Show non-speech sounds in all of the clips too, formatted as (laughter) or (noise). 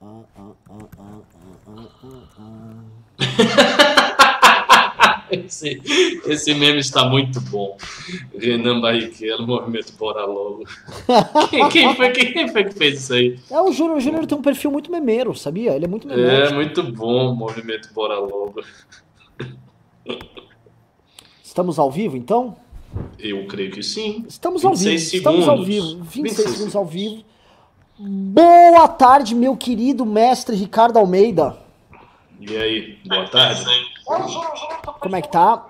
(laughs) Esse, esse meme está muito bom. Renan Barrichello, movimento Bora Logo. (laughs) Quem, quem foi, quem foi que fez isso aí? É, o Júnior, o Júnior tem um perfil muito memeiro, sabia? Ele é muito memeiro. É, muito bom, movimento Bora Logo. (laughs) Estamos ao vivo, então? Eu creio que sim. Estamos ao vivo. 26 Estamos ao segundos. vivo. 26, 26 segundos ao vivo. Boa tarde, meu querido mestre Ricardo Almeida. E aí, boa tarde. Como é que tá? Tô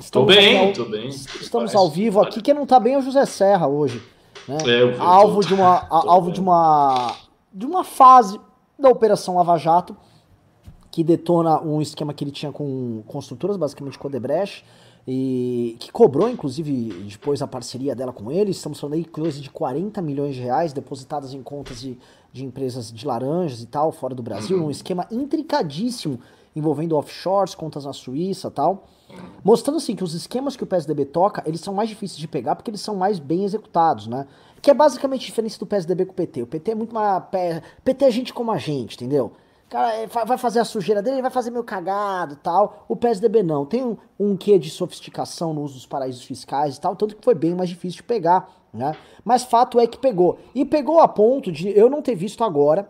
Estamos bem, ao- tô bem. Estamos ao vivo aqui. Quem não tá bem é o José Serra hoje. Né? É, alvo tô- de uma, a- tô alvo bem. de uma de uma fase da Operação Lava Jato que detona um esquema que ele tinha com construtoras, basicamente com Odebrecht, e que cobrou, inclusive, depois a parceria dela com ele. Estamos falando aí coisa de 40 milhões de reais depositadas em contas de, de empresas de laranjas e tal, fora do Brasil. Um esquema intricadíssimo envolvendo offshores, contas na Suíça e tal. Mostrando assim que os esquemas que o PSDB toca, eles são mais difíceis de pegar porque eles são mais bem executados, né? Que é basicamente a diferença do PSDB com o PT. O PT é muito mais. PT é gente como a gente, entendeu? Cara é, vai fazer a sujeira dele, ele vai fazer meio cagado e tal. O PSDB não. Tem um, um quê de sofisticação no uso dos paraísos fiscais e tal, tanto que foi bem mais difícil de pegar, né? Mas fato é que pegou. E pegou a ponto de eu não ter visto agora,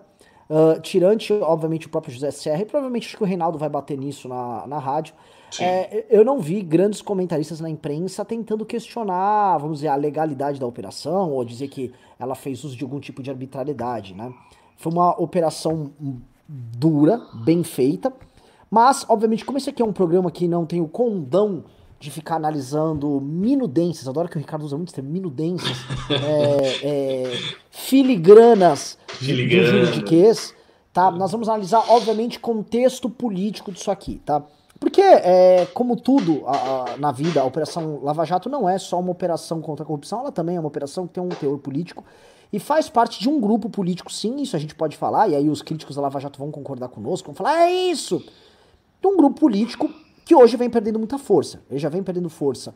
ah, tirante, obviamente, o próprio José Serra, e provavelmente acho que o Reinaldo vai bater nisso na, na rádio. É, eu não vi grandes comentaristas na imprensa tentando questionar, vamos dizer, a legalidade da operação, ou dizer que ela fez uso de algum tipo de arbitrariedade, né? Foi uma operação dura, bem feita, mas, obviamente, como esse aqui é um programa que não tem o condão de ficar analisando minudências, adoro que o Ricardo usa muito esse termo, minudências, (laughs) é, é, filigranas de, de Filigranas. juridiquês, tá? Nós vamos analisar, obviamente, contexto político disso aqui, tá? Porque, é, como tudo a- a- na vida, a Operação Lava Jato não é só uma operação contra a corrupção, ela também é uma operação que tem um teor político e faz parte de um grupo político, sim, isso a gente pode falar, e aí os críticos da Lava Jato vão concordar conosco, vão falar, é isso! De um grupo político que hoje vem perdendo muita força. Ele já vem perdendo força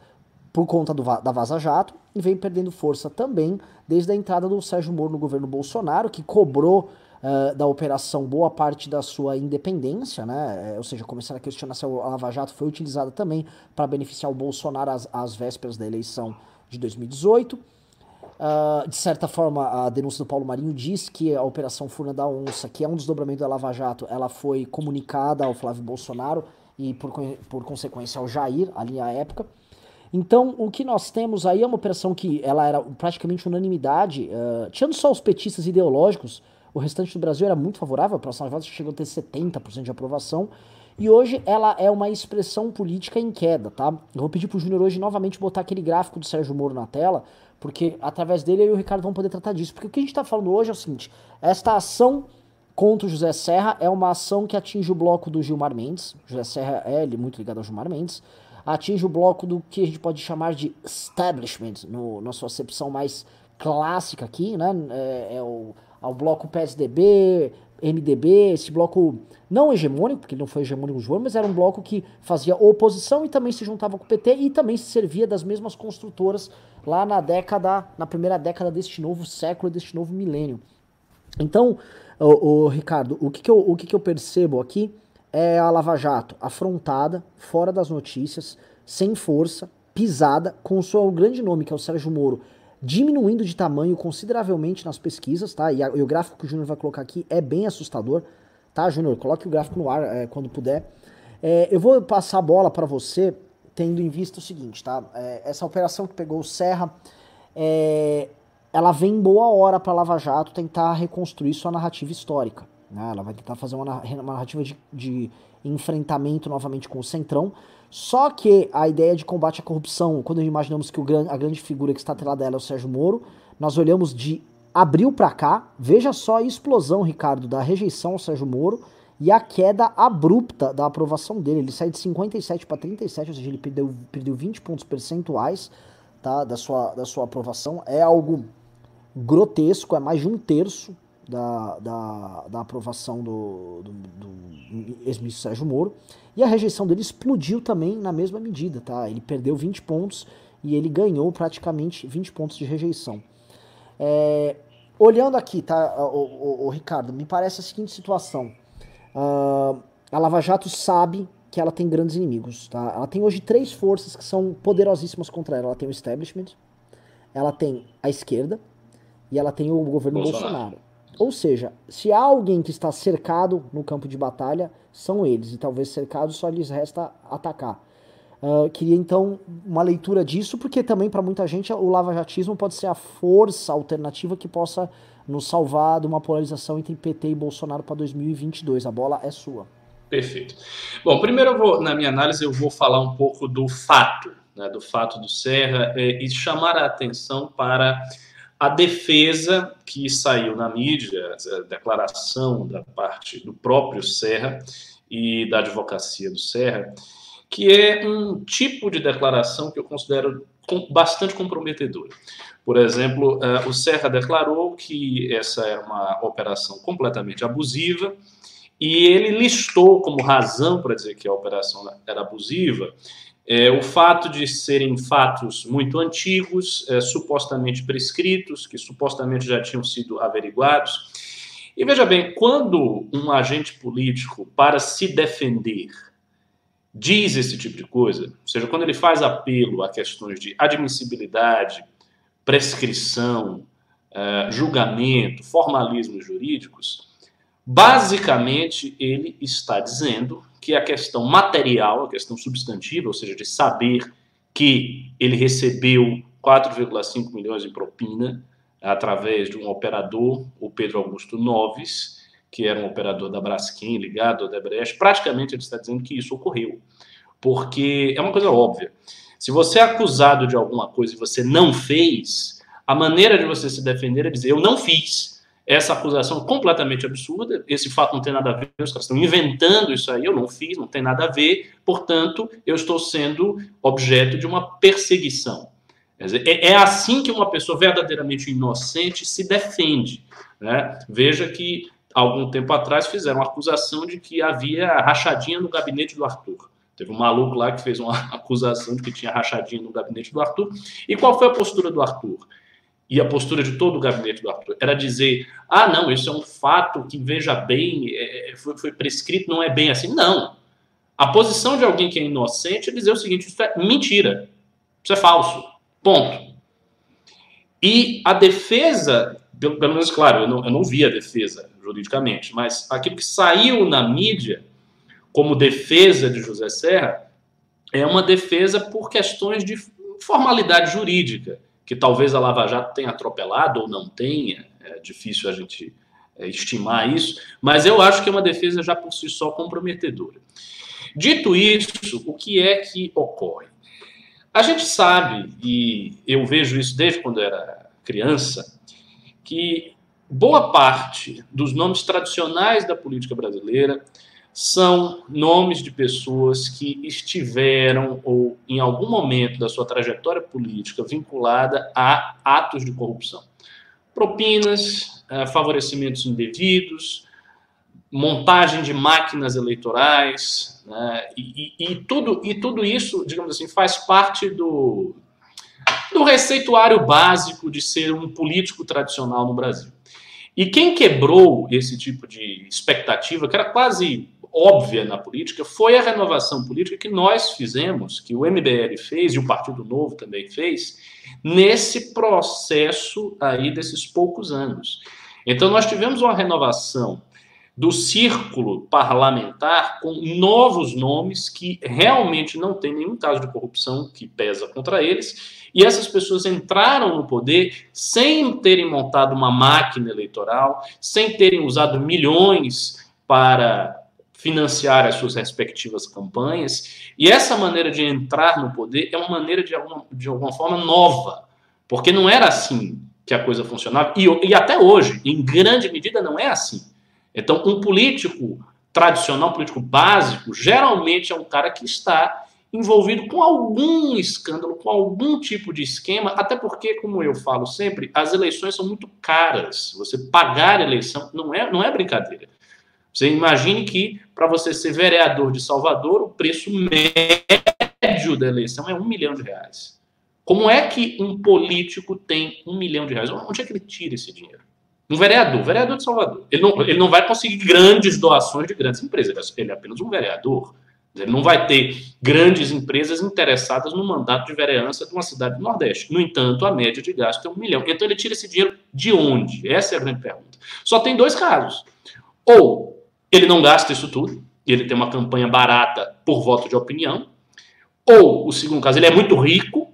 por conta do, da Vaza Jato e vem perdendo força também desde a entrada do Sérgio Moro no governo Bolsonaro, que cobrou eh, da operação boa parte da sua independência, né? Eh, ou seja, começaram a questionar se a Lava Jato foi utilizada também para beneficiar o Bolsonaro às, às vésperas da eleição de 2018. Ah, de certa forma, a denúncia do Paulo Marinho diz que a Operação Furna da Onça, que é um desdobramento da Lava Jato, ela foi comunicada ao Flávio Bolsonaro e, por, por consequência, ao Jair, ali à época. Então, o que nós temos aí é uma operação que ela era praticamente unanimidade, ah, tirando só os petistas ideológicos, o restante do Brasil era muito favorável, a Operação Lava Jato chegou a ter 70% de aprovação, e hoje ela é uma expressão política em queda, tá? Eu vou pedir pro Júnior hoje novamente botar aquele gráfico do Sérgio Moro na tela, porque através dele eu e o Ricardo vão poder tratar disso. Porque o que a gente tá falando hoje é o seguinte: esta ação contra o José Serra é uma ação que atinge o bloco do Gilmar Mendes. José Serra é muito ligado ao Gilmar Mendes. Atinge o bloco do que a gente pode chamar de establishment, no, na sua acepção mais clássica aqui, né? É, é o, ao bloco PSDB, MDB, esse bloco não hegemônico, porque ele não foi hegemônico no João, mas era um bloco que fazia oposição e também se juntava com o PT e também se servia das mesmas construtoras lá na década, na primeira década deste novo século, deste novo milênio. Então, o, Ricardo, o, que, que, eu, o que, que eu percebo aqui é a Lava Jato afrontada, fora das notícias, sem força, pisada, com o seu grande nome, que é o Sérgio Moro, diminuindo de tamanho consideravelmente nas pesquisas, tá? E, a- e o gráfico que o Júnior vai colocar aqui é bem assustador, tá, Júnior? Coloque o gráfico no ar é, quando puder. É, eu vou passar a bola para você, tendo em vista o seguinte, tá? É, essa operação que pegou o Serra, é, ela vem em boa hora para Lava Jato tentar reconstruir sua narrativa histórica. Né? Ela vai tentar fazer uma, narra- uma narrativa de, de enfrentamento novamente com o Centrão. Só que a ideia de combate à corrupção, quando imaginamos que gran, a grande figura que está atrelada a ela é o Sérgio Moro, nós olhamos de abril para cá, veja só a explosão, Ricardo, da rejeição ao Sérgio Moro e a queda abrupta da aprovação dele. Ele sai de 57 para 37, ou seja, ele perdeu, perdeu 20 pontos percentuais tá, da, sua, da sua aprovação. É algo grotesco, é mais de um terço da, da, da aprovação do, do, do ex-ministro Sérgio Moro. E a rejeição dele explodiu também na mesma medida, tá? Ele perdeu 20 pontos e ele ganhou praticamente 20 pontos de rejeição. É, olhando aqui, tá, o, o, o, Ricardo, me parece a seguinte situação. Uh, a Lava Jato sabe que ela tem grandes inimigos, tá? Ela tem hoje três forças que são poderosíssimas contra ela. Ela tem o establishment, ela tem a esquerda e ela tem o governo Bolsonaro. Bolsonaro. Ou seja, se há alguém que está cercado no campo de batalha, são eles. E talvez cercados só lhes resta atacar. Uh, queria então uma leitura disso, porque também para muita gente o lavajatismo pode ser a força alternativa que possa nos salvar de uma polarização entre PT e Bolsonaro para 2022. A bola é sua. Perfeito. Bom, primeiro vou, na minha análise, eu vou falar um pouco do fato, né, do fato do Serra, é, e chamar a atenção para a defesa que saiu na mídia, a declaração da parte do próprio Serra e da advocacia do Serra, que é um tipo de declaração que eu considero bastante comprometedora. Por exemplo, uh, o Serra declarou que essa era uma operação completamente abusiva e ele listou como razão para dizer que a operação era abusiva é, o fato de serem fatos muito antigos, é, supostamente prescritos, que supostamente já tinham sido averiguados. E veja bem, quando um agente político, para se defender, diz esse tipo de coisa, ou seja, quando ele faz apelo a questões de admissibilidade, prescrição, uh, julgamento, formalismos jurídicos, basicamente ele está dizendo que a questão material, a questão substantiva, ou seja, de saber que ele recebeu 4,5 milhões em propina através de um operador, o Pedro Augusto Noves, que era um operador da Braskem ligado ao Debrecht, praticamente ele está dizendo que isso ocorreu. Porque é uma coisa óbvia. Se você é acusado de alguma coisa e você não fez, a maneira de você se defender é dizer: Eu não fiz. Essa acusação é completamente absurda, esse fato não tem nada a ver, os caras estão inventando isso aí, eu não fiz, não tem nada a ver, portanto, eu estou sendo objeto de uma perseguição. Dizer, é, é assim que uma pessoa verdadeiramente inocente se defende. Né? Veja que algum tempo atrás, fizeram uma acusação de que havia rachadinha no gabinete do Arthur. Teve um maluco lá que fez uma (laughs) acusação de que tinha rachadinha no gabinete do Arthur. E qual foi a postura do Arthur? E a postura de todo o gabinete do Arthur era dizer: ah, não, isso é um fato que, veja bem, é, é foi, foi prescrito, não é bem assim. Não. A posição de alguém que é inocente é dizer o seguinte: isso é mentira, isso é falso. Ponto. E a defesa, pelo, menos, claro, eu não, eu não vi a defesa juridicamente, mas aquilo que saiu na mídia como defesa de José Serra é uma defesa por questões de formalidade jurídica, que talvez a Lava Jato tenha atropelado ou não tenha, é difícil a gente é, estimar isso, mas eu acho que é uma defesa já por si só comprometedora. Dito isso, o que é que ocorre? A gente sabe, e eu vejo isso desde quando era criança, que boa parte dos nomes tradicionais da política brasileira são nomes de pessoas que estiveram ou em algum momento da sua trajetória política vinculada a atos de corrupção. Propinas, eh, favorecimentos indevidos, montagem de máquinas eleitorais, né? e, e, e, tudo, e tudo isso, digamos assim, faz parte do, do receituário básico de ser um político tradicional no Brasil. E quem quebrou esse tipo de expectativa, que era quase óbvia na política, foi a renovação política que nós fizemos, que o MBL fez e o Partido Novo também fez, nesse processo aí desses poucos anos. Então nós tivemos uma renovação do círculo parlamentar com novos nomes que realmente não tem nenhum caso de corrupção que pesa contra eles e essas pessoas entraram no poder sem terem montado uma máquina eleitoral, sem terem usado milhões para financiar as suas respectivas campanhas. E essa maneira de entrar no poder é uma maneira de alguma, de alguma forma nova, porque não era assim que a coisa funcionava, e, e até hoje, em grande medida, não é assim. Então, um político tradicional, um político básico, geralmente é um cara que está envolvido com algum escândalo, com algum tipo de esquema, até porque, como eu falo sempre, as eleições são muito caras. Você pagar a eleição não é, não é brincadeira. Você imagine que, para você ser vereador de Salvador, o preço médio da eleição é um milhão de reais. Como é que um político tem um milhão de reais? Onde é que ele tira esse dinheiro? Um vereador, vereador de Salvador. Ele não, ele não vai conseguir grandes doações de grandes empresas. Ele é apenas um vereador. Ele não vai ter grandes empresas interessadas no mandato de vereança de uma cidade do Nordeste. No entanto, a média de gasto é um milhão. Então ele tira esse dinheiro de onde? Essa é a grande pergunta. Só tem dois casos. Ou ele não gasta isso tudo, e ele tem uma campanha barata por voto de opinião. Ou, o segundo caso, ele é muito rico,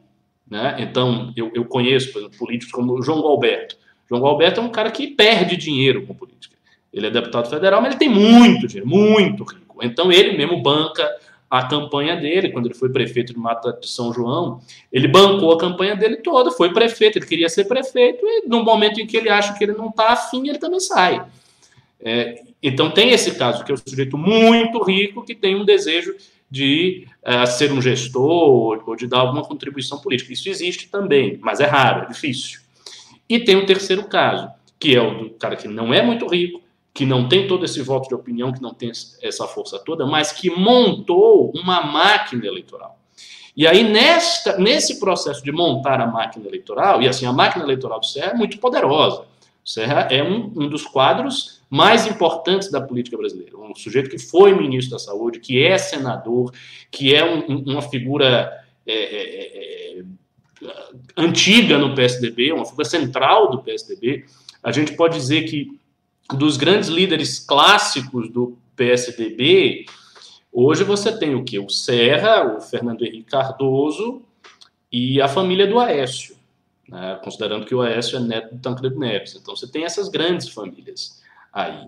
né? Então, eu, eu conheço, por exemplo, políticos como o João Galberto. João Galberto é um cara que perde dinheiro com política. Ele é deputado federal, mas ele tem muito dinheiro, muito rico. Então, ele mesmo banca a campanha dele, quando ele foi prefeito de Mata de São João, ele bancou a campanha dele toda, foi prefeito, ele queria ser prefeito, e no momento em que ele acha que ele não está afim, ele também sai. É, então tem esse caso, que é um sujeito muito rico que tem um desejo de uh, ser um gestor ou de dar alguma contribuição política. Isso existe também, mas é raro, é difícil. E tem o terceiro caso, que é o do cara que não é muito rico, que não tem todo esse voto de opinião, que não tem essa força toda, mas que montou uma máquina eleitoral. E aí, nesta, nesse processo de montar a máquina eleitoral, e assim, a máquina eleitoral do Serra é muito poderosa. O Serra é um, um dos quadros mais importantes da política brasileira. Um sujeito que foi ministro da Saúde, que é senador, que é um, uma figura é, é, é, antiga no PSDB, uma figura central do PSDB. A gente pode dizer que dos grandes líderes clássicos do PSDB, hoje você tem o que? O Serra, o Fernando Henrique Cardoso e a família do Aécio. Né? considerando que o Aécio é neto do Tancredo Neves. Então você tem essas grandes famílias aí.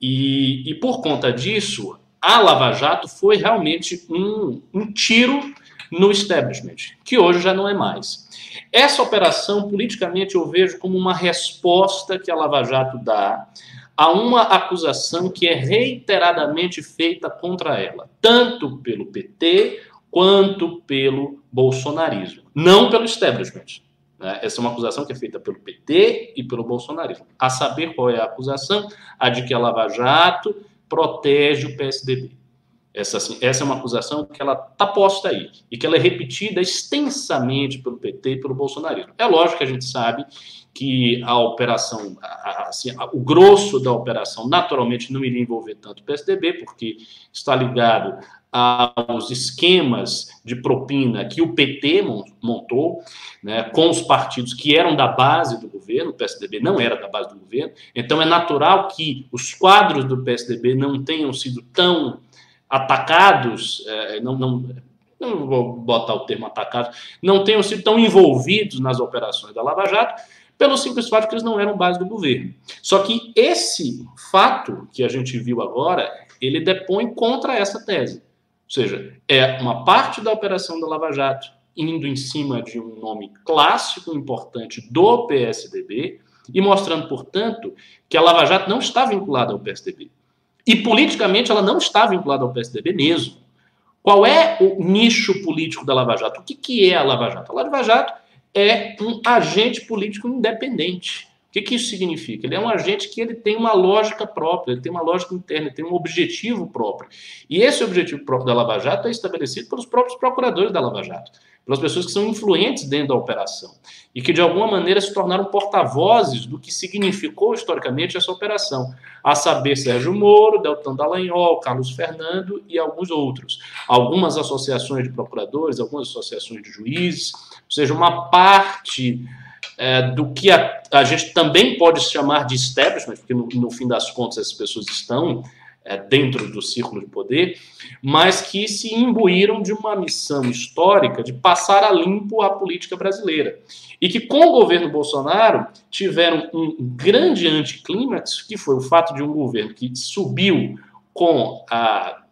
E, e por conta disso, a Lava Jato foi realmente um, um tiro no establishment, que hoje já não é mais. Essa operação, politicamente, eu vejo como uma resposta que a Lava Jato dá a uma acusação que é reiteradamente feita contra ela, tanto pelo PT quanto pelo bolsonarismo, não pelo establishment. Né? Essa é uma acusação que é feita pelo PT e pelo bolsonarismo. A saber qual é a acusação? A de que a Lava Jato protege o PSDB. Essa, assim, essa é uma acusação que ela está posta aí e que ela é repetida extensamente pelo PT e pelo bolsonarismo. É lógico que a gente sabe que a operação, assim, o grosso da operação naturalmente não iria envolver tanto o PSDB, porque está ligado aos esquemas de propina que o PT montou, né, com os partidos que eram da base do governo, o PSDB não era da base do governo, então é natural que os quadros do PSDB não tenham sido tão atacados, é, não, não, não vou botar o termo atacados, não tenham sido tão envolvidos nas operações da Lava Jato, pelo simples fato que eles não eram base do governo. Só que esse fato que a gente viu agora, ele depõe contra essa tese. Ou seja, é uma parte da operação da Lava Jato indo em cima de um nome clássico importante do PSDB e mostrando, portanto, que a Lava Jato não está vinculada ao PSDB. E politicamente ela não está vinculada ao PSDB mesmo. Qual é o nicho político da Lava Jato? O que, que é a Lava Jato? A Lava Jato é um agente político independente que, que isso significa? Ele é um agente que ele tem uma lógica própria, ele tem uma lógica interna, ele tem um objetivo próprio. E esse objetivo próprio da Lava Jato é estabelecido pelos próprios procuradores da Lava Jato, pelas pessoas que são influentes dentro da operação e que de alguma maneira se tornaram porta-vozes do que significou historicamente essa operação, a saber Sérgio Moro, Deltan Dallagnol, Carlos Fernando e alguns outros. Algumas associações de procuradores, algumas associações de juízes, ou seja, uma parte é, do que a, a, gente também pode chamar de establishment, porque no, no fim das contas essas pessoas estão é, dentro do círculo de poder, mas que se imbuíram de uma missão histórica de passar a limpo a política brasileira. E que com o governo Bolsonaro tiveram um grande anticlímax, que foi o fato de um governo que subiu com a,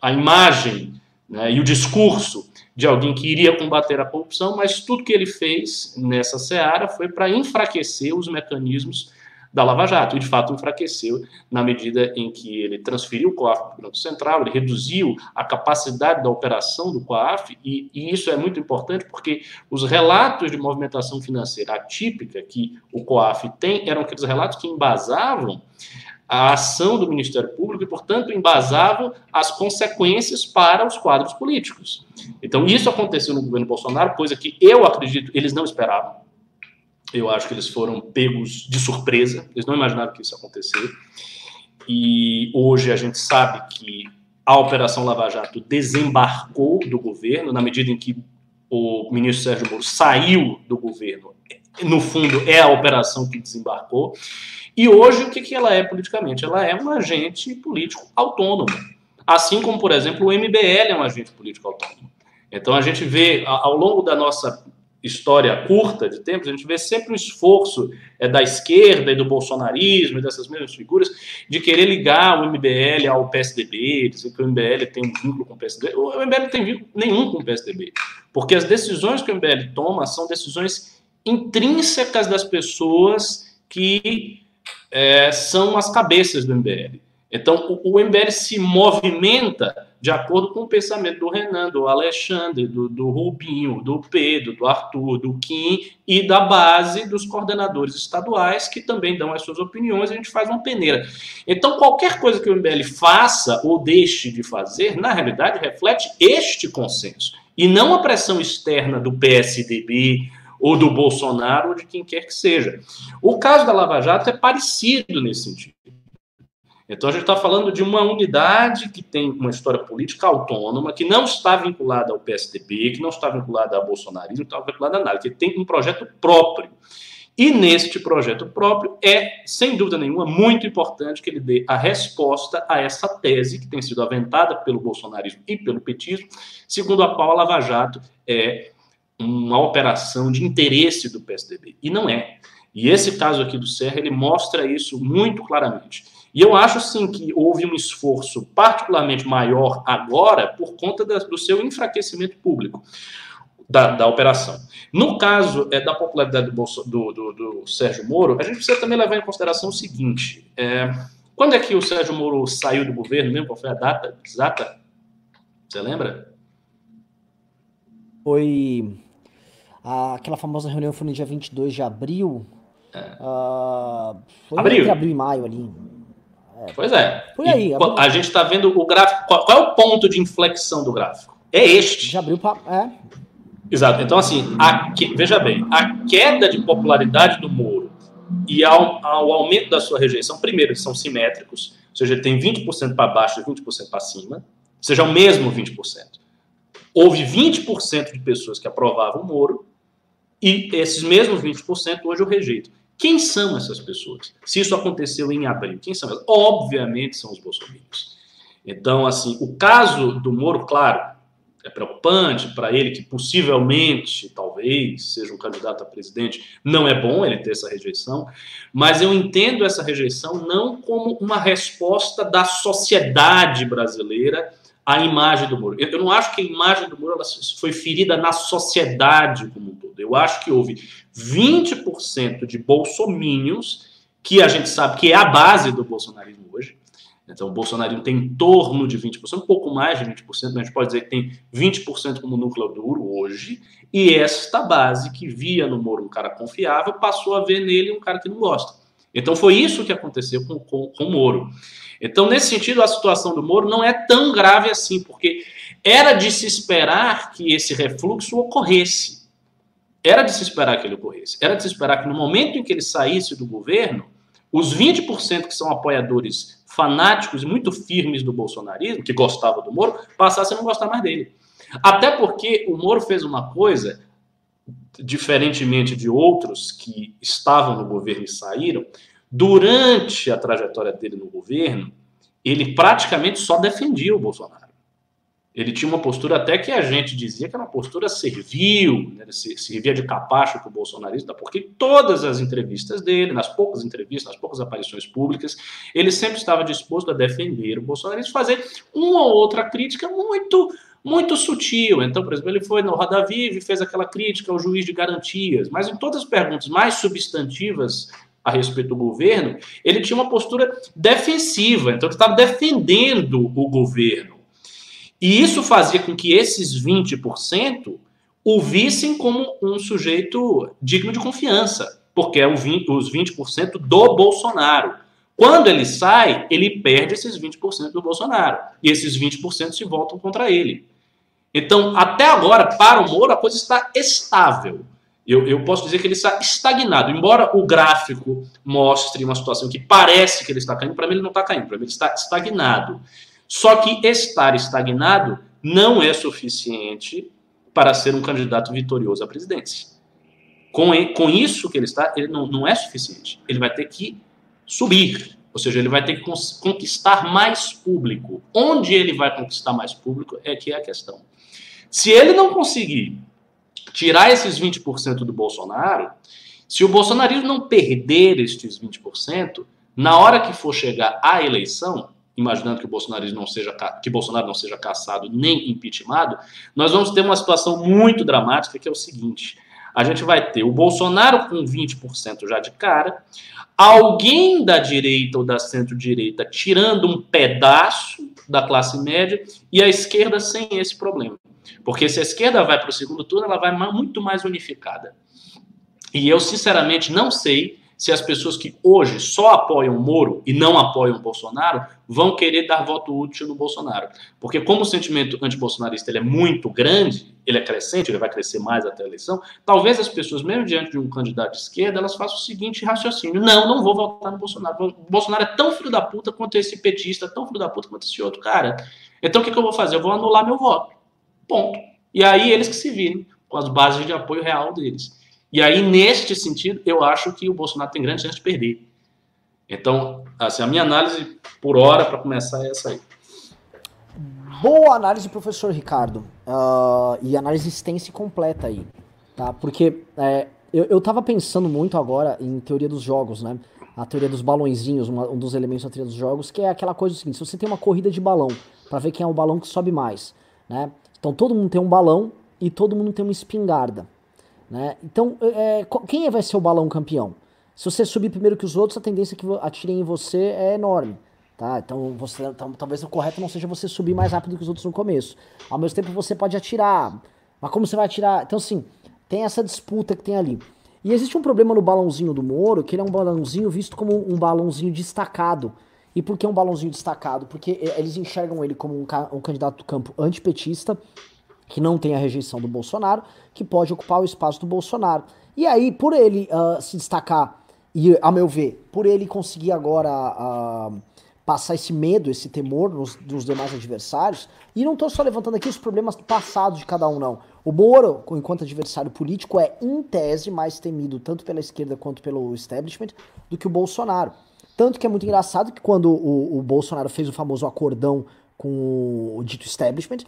a imagem né, e o discurso de alguém que iria combater a corrupção, mas tudo que ele fez nessa seara foi para enfraquecer os mecanismos da Lava Jato, e de fato enfraqueceu na medida em que ele transferiu o COAF para o Banco Central, ele reduziu a capacidade da operação do COAF, e, e, isso é muito importante porque os relatos de movimentação financeira atípica que o COAF tem eram aqueles relatos que embasavam a ação do Ministério Público e, portanto, embasavam as consequências para os quadros políticos. Então, isso aconteceu no governo Bolsonaro, coisa que eu acredito eles não esperavam. Eu acho que eles foram pegos de surpresa, eles não imaginaram que isso ia acontecer. E hoje a gente sabe que a Operação Lava Jato desembarcou do governo, na medida em que o ministro Sérgio Moro saiu do governo. No fundo, é a operação que desembarcou. E hoje, o que, que ela é politicamente? Ela é um agente político autônomo. Assim como, por exemplo, o MBL é um agente político autônomo. Então, a gente vê, ao longo da nossa história curta de tempos, a gente vê sempre um esforço é, da esquerda e do bolsonarismo e dessas mesmas figuras de querer ligar o MBL ao PSDB, dizer que o MBL tem um vínculo com o PSDB. O MBL não tem vínculo nenhum com o PSDB, porque as decisões que o MBL toma são decisões intrínsecas das pessoas que é, são as cabeças do MBL. Então, o, o MBL se movimenta de acordo com o pensamento do Renan, do Alexandre, do, do Rubinho, do Pedro, do Arthur, do Kim e da base dos coordenadores estaduais que também dão as suas opiniões, a gente faz uma peneira. Então, qualquer coisa que o MBL faça ou deixe de fazer, na realidade, reflete este consenso e não a pressão externa do PSDB ou do Bolsonaro ou de quem quer que seja. O caso da Lava Jato é parecido nesse sentido. Então a gente está falando de uma unidade que tem uma história política autônoma, que não está vinculada ao PSDB, que não está vinculada ao bolsonarismo, não está vinculada a nada, que tem um projeto próprio. E neste projeto próprio é, sem dúvida nenhuma, muito importante que ele dê a resposta a essa tese que tem sido aventada pelo bolsonarismo e pelo petismo, segundo a qual a Lava Jato é uma operação de interesse do PSDB. E não é. E esse caso aqui do Serra, ele mostra isso muito claramente. E eu acho, sim, que houve um esforço particularmente maior agora por conta da, do seu enfraquecimento público da, da operação. No caso é, da popularidade do, do, do, do, Sérgio Moro, a gente precisa também levar em consideração o seguinte: é, quando é que o Sérgio Moro saiu do governo mesmo? Qual foi a data exata? Você lembra? Foi. A, aquela famosa reunião foi no dia 22 de abril. É. Uh, foi abril. entre abril e maio ali. É. Pois é. Foi aí. A gente está vendo o gráfico. Qual, qual, é o ponto de inflexão do gráfico? É este. Já abriu para. É. Exato. Então, assim, a, veja bem, a queda de popularidade do Moro e ao, ao aumento da sua rejeição, primeiro, eles são simétricos, ou seja, ele tem 20% para baixo e 20% para cima, ou seja, o mesmo 20%. Houve 20% de pessoas que aprovavam o Moro e esses mesmos 20% hoje o rejeitam. Quem são essas pessoas? Se isso aconteceu em abril, quem são elas? Obviamente são os bolsonaristas. Então, assim, o caso do Moro, claro, é preocupante para ele que possivelmente, talvez, seja um candidato a presidente. Não é bom ele ter essa rejeição, mas eu entendo essa rejeição não como uma resposta da sociedade brasileira à imagem do Moro. Eu não acho que a imagem do Moro foi ferida na sociedade como um todo. Eu acho que houve 20% de bolsomínios, que a gente sabe que é a base do bolsonarismo hoje. Então, o bolsonarismo tem em torno de 20%, um pouco mais de 20%, mas a gente pode dizer que tem 20% como núcleo duro hoje. E esta base, que via no Moro um cara confiável, passou a ver nele um cara que não gosta. Então, foi isso que aconteceu com, com, com o Moro. Então, nesse sentido, a situação do Moro não é tão grave assim, porque era de se esperar que esse refluxo ocorresse. Era de se esperar que ele ocorresse. Era de se esperar que no momento em que ele saísse do governo, os 20% que são apoiadores fanáticos e muito firmes do bolsonarismo, que gostavam do Moro, passassem a não gostar mais dele. Até porque o Moro fez uma coisa, diferentemente de outros que estavam no governo e saíram, durante a trajetória dele no governo, ele praticamente só defendia o Bolsonaro. Ele tinha uma postura até que a gente dizia que era uma postura servil, né, servia de capacho para o bolsonarista, porque todas as entrevistas dele, nas poucas entrevistas, nas poucas aparições públicas, ele sempre estava disposto a defender o bolsonarismo, fazer uma ou outra crítica muito muito sutil. Então, por exemplo, ele foi no Roda Viva e fez aquela crítica ao juiz de garantias, mas em todas as perguntas mais substantivas a respeito do governo, ele tinha uma postura defensiva, então ele estava defendendo o governo. E isso fazia com que esses 20% o vissem como um sujeito digno de confiança, porque é os 20% do Bolsonaro. Quando ele sai, ele perde esses 20% do Bolsonaro. E esses 20% se voltam contra ele. Então, até agora, para o Moro, a coisa está estável. Eu, eu posso dizer que ele está estagnado. Embora o gráfico mostre uma situação que parece que ele está caindo, para mim ele não está caindo, para mim ele está estagnado. Só que estar estagnado não é suficiente para ser um candidato vitorioso à presidência. Com, com isso que ele está, ele não, não é suficiente. Ele vai ter que subir, ou seja, ele vai ter que conquistar mais público. Onde ele vai conquistar mais público é que é a questão. Se ele não conseguir tirar esses 20% do Bolsonaro, se o bolsonarismo não perder estes 20%, na hora que for chegar à eleição, imaginando que o Bolsonaro não seja que Bolsonaro não seja caçado nem impeachmentado, nós vamos ter uma situação muito dramática que é o seguinte: a gente vai ter o Bolsonaro com 20% já de cara, alguém da direita ou da centro-direita tirando um pedaço da classe média e a esquerda sem esse problema. Porque se a esquerda vai para o segundo turno, ela vai muito mais unificada. E eu, sinceramente, não sei se as pessoas que hoje só apoiam Moro e não apoiam Bolsonaro vão querer dar voto útil no Bolsonaro. Porque como o sentimento antibolsonarista ele é muito grande, ele é crescente, ele vai crescer mais até a eleição, talvez as pessoas, mesmo diante de um candidato de esquerda, elas façam o seguinte raciocínio, não, não vou votar no Bolsonaro. O Bolsonaro é tão filho da puta quanto esse petista, tão filho da puta quanto esse outro cara. Então o que, que eu vou fazer? Eu vou anular meu voto. Ponto. E aí eles que se virem com as bases de apoio real deles. E aí, neste sentido, eu acho que o Bolsonaro tem grande chance de perder. Então, assim, a minha análise por hora, para começar, é essa aí. Boa análise, professor Ricardo. Uh, e análise extensa e completa aí. Tá? Porque é, eu, eu tava pensando muito agora em teoria dos jogos, né? A teoria dos balãozinhos, um dos elementos da teoria dos jogos, que é aquela coisa seguinte: se você tem uma corrida de balão, para ver quem é o balão que sobe mais, né? Então todo mundo tem um balão e todo mundo tem uma espingarda. Né? Então, é, quem vai ser o balão campeão? Se você subir primeiro que os outros, a tendência que atirem em você é enorme. Tá? Então, você, então, talvez o correto não seja você subir mais rápido que os outros no começo. Ao mesmo tempo, você pode atirar. Mas como você vai atirar? Então, assim, tem essa disputa que tem ali. E existe um problema no balãozinho do Moro, que ele é um balãozinho visto como um balãozinho destacado. E por que um balãozinho destacado? Porque eles enxergam ele como um, um candidato do campo antipetista, que não tem a rejeição do Bolsonaro, que pode ocupar o espaço do Bolsonaro. E aí, por ele uh, se destacar, e a meu ver, por ele conseguir agora uh, passar esse medo, esse temor nos, nos demais adversários, e não estou só levantando aqui os problemas passados de cada um, não. O Moro, enquanto adversário político, é, em tese, mais temido tanto pela esquerda quanto pelo establishment do que o Bolsonaro. Tanto que é muito engraçado que quando o, o Bolsonaro fez o famoso acordão com o dito establishment,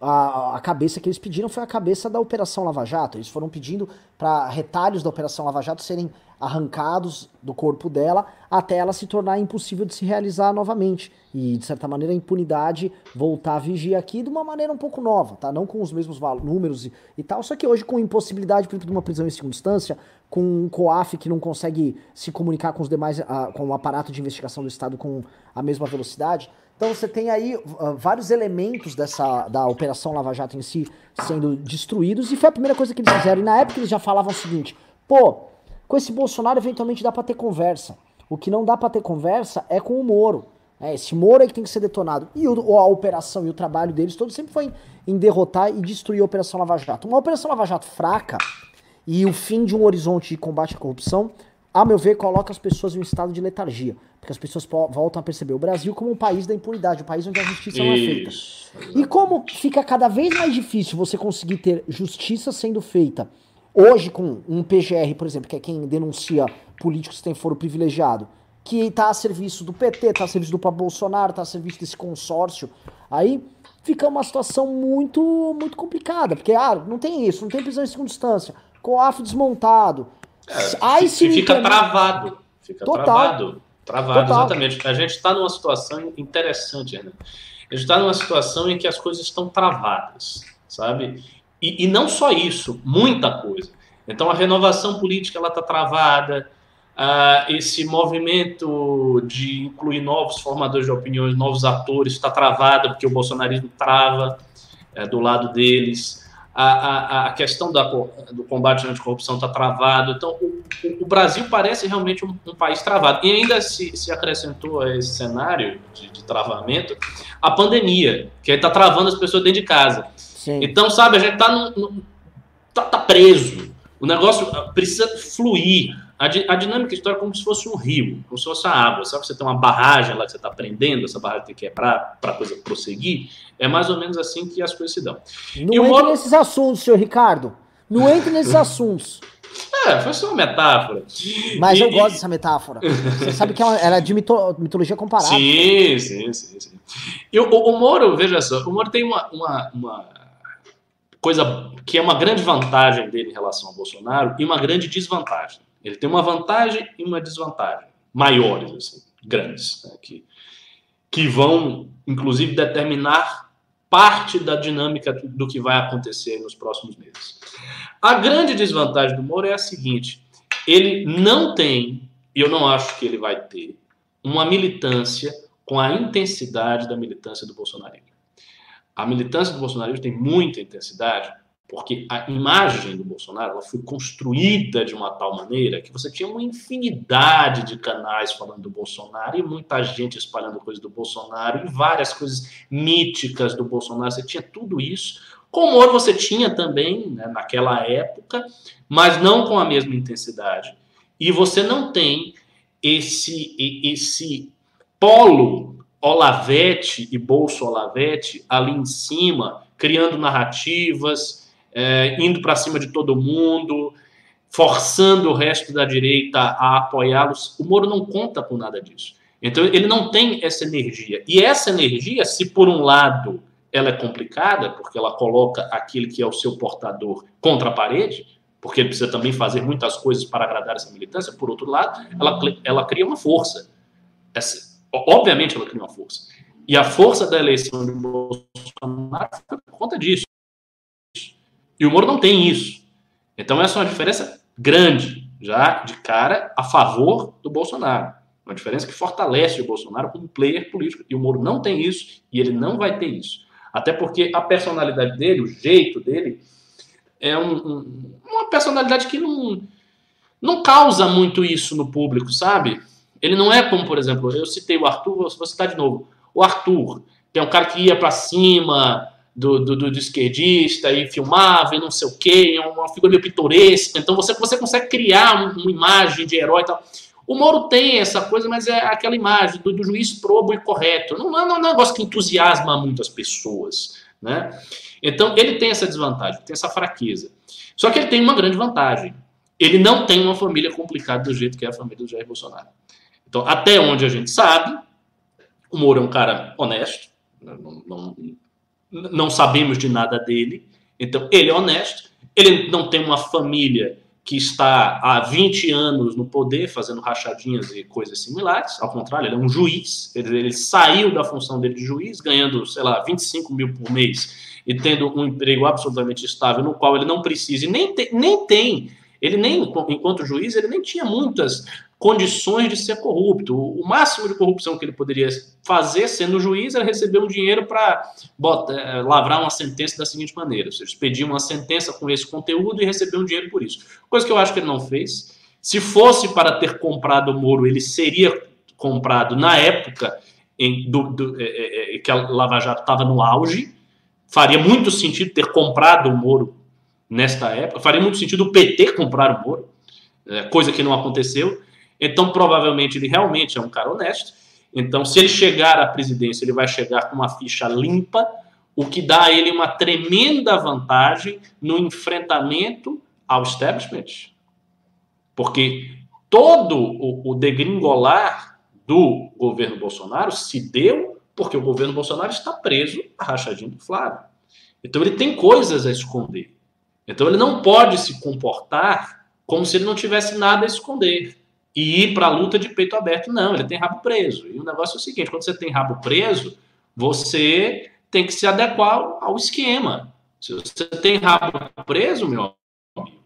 a, a, cabeça que eles pediram foi a cabeça da Operação Lava Jato. Eles foram pedindo para retalhos da Operação Lava Jato serem arrancados do corpo dela até ela se tornar impossível de se realizar novamente. E, de certa maneira, a impunidade voltar a vigiar aqui de uma maneira um pouco nova, tá? Não com os mesmos números e, e tal, só que hoje com impossibilidade, por exemplo, de uma prisão em segunda instância, com um COAF que não consegue se comunicar com os demais, uh, com o aparato de investigação do Estado com a mesma velocidade. Então você tem aí uh, vários elementos dessa da Operação Lava Jato em si sendo destruídos e foi a primeira coisa que eles fizeram. E na época eles já falavam o seguinte: pô, com esse Bolsonaro eventualmente dá para ter conversa. O que não dá para ter conversa é com o Moro. É, esse Moro é que tem que ser detonado. E o, a operação e o trabalho deles todos sempre foi em, em derrotar e destruir a Operação Lava Jato. Uma Operação Lava Jato fraca e o fim de um horizonte de combate à corrupção a meu ver, coloca as pessoas em um estado de letargia. Porque as pessoas voltam a perceber o Brasil como um país da impunidade, um país onde a justiça não é feita. E como fica cada vez mais difícil você conseguir ter justiça sendo feita, hoje com um PGR, por exemplo, que é quem denuncia políticos que têm foro privilegiado, que está a serviço do PT, está a serviço do Bolsonaro, está a serviço desse consórcio, aí fica uma situação muito muito complicada, porque ah, não tem isso, não tem prisão em segunda instância, COAF desmontado, é, Aí sim, fica travado. Fica Total. travado. Travado, Total. exatamente. A gente está numa situação interessante, né? A gente está numa situação em que as coisas estão travadas, sabe? E, e não só isso, muita coisa. Então a renovação política ela está travada, uh, esse movimento de incluir novos formadores de opiniões, novos atores está travado porque o bolsonarismo trava é, do lado deles a, a, a questão da, do combate à anticorrupção está travado. Então, o, o, Brasil parece realmente um, um, país travado. E ainda se, se acrescentou a esse cenário de, de travamento a pandemia, que está travando as pessoas dentro de casa. Sim. Então, sabe, a gente está tá, tá preso. O negócio ah, precisa fluir. A, di, a dinâmica histórica é como se fosse um rio, como se fosse a água. Sabe que você tem uma barragem lá que você está prendendo, essa barragem tem que quebrar para a coisa prosseguir? É mais ou menos assim que as coisas se dão. Não e entre nesses assuntos, senhor Ricardo. Não entre nesses (laughs) assuntos. É, foi só uma metáfora. Mas e, eu gosto dessa metáfora. Você sabe que ela é de mito, mitologia comparada. Sim, sim, sim. sim. E o, o, Moro, veja só, o Moro tem uma, uma, uma coisa que é uma grande vantagem dele em relação ao Bolsonaro e uma grande desvantagem. Ele tem uma vantagem e uma desvantagem maiores, assim, grandes, né, que, que vão, inclusive, determinar parte da dinâmica do que vai acontecer nos próximos meses. A grande desvantagem do Moro é a seguinte: ele não tem, e eu não acho que ele vai ter, uma militância com a intensidade da militância do bolsonarismo. A militância do bolsonarismo tem muita intensidade porque a imagem do Bolsonaro foi construída de uma tal maneira que você tinha uma infinidade de canais falando do Bolsonaro e muita gente espalhando coisas do Bolsonaro e várias coisas míticas do Bolsonaro. Você tinha tudo isso. Com o Moro você tinha também, né, naquela época, mas não com a mesma intensidade. E você não tem esse, esse polo Olavete e Bolso Olavete ali em cima, criando narrativas, é, indo para cima de todo mundo, forçando o resto da direita a apoiá-los. O Moro não conta com nada disso. Então ele não tem essa energia. E essa energia, se por um lado ela é complicada, porque ela coloca aquele que é o seu portador contra a parede, porque ele precisa também fazer muitas coisas para agradar essa militância, por outro lado, ela, ela cria uma força. Essa, obviamente ela cria uma força. E a força da eleição de Bolsonaro foi por conta disso. E o Moro não tem isso. Então essa é uma diferença grande, já de cara, a favor do Bolsonaro. Uma diferença que fortalece o Bolsonaro como player político. E o Moro não tem isso e ele não vai ter isso. Até porque a personalidade dele, o jeito dele, é um, um, uma personalidade que não, não causa muito isso no público, sabe? Ele não é como, por exemplo, eu citei o Arthur, vou citar de novo. O Arthur, que é um cara que ia para cima, do, do, do, esquerdista e filmava e não sei o quê, é uma figura meio pitoresca. Então você, você consegue criar uma imagem de herói e tal. O Moro tem essa coisa, mas é aquela imagem do, do juiz probo e correto. Não, não, não é um negócio que entusiasma muito as pessoas. Né? Então ele tem essa desvantagem, tem essa fraqueza. Só que ele tem uma grande vantagem. Ele não tem uma família complicada do jeito que é a família do Jair Bolsonaro. Então, até onde a gente sabe, o Moro é um cara honesto, não, não, não sabemos de nada dele. Então, ele é honesto, ele não tem uma família que está há 20 anos no poder, fazendo rachadinhas e coisas similares. Ao contrário, ele é um juiz. Ele, ele, saiu da função dele de juiz, ganhando, sei lá, 25 mil por mês e tendo um emprego absolutamente estável, no qual ele não precisa e nem, te, nem tem. Ele nem, enquanto juiz, ele nem tinha muitas condições de ser corrupto. O máximo de corrupção que ele poderia fazer, sendo juiz, era receber um dinheiro para é, lavrar uma sentença da seguinte maneira: ou seja, pedir uma sentença com esse conteúdo e receber um dinheiro por isso. Coisa que eu acho que ele não fez. Se fosse para ter comprado o Moro, ele seria comprado na época em, do, do, é, é, que a Lava Jato estava no auge. Faria muito sentido ter comprado o Moro nesta época. Faria muito sentido o PT comprar o Moro, coisa que não aconteceu. Então, provavelmente, ele realmente é um cara honesto. Então, se ele chegar à presidência, ele vai chegar com uma ficha limpa, o que dá a ele uma tremenda vantagem no enfrentamento ao establishment. Porque todo o, o degringolar do governo Bolsonaro se deu porque o governo Bolsonaro está preso a rachadinha do Flávio. Então ele tem coisas a esconder. Então ele não pode se comportar como se ele não tivesse nada a esconder e ir para a luta de peito aberto. Não, ele tem rabo preso. E o negócio é o seguinte: quando você tem rabo preso, você tem que se adequar ao esquema. Se você tem rabo preso, meu amigo,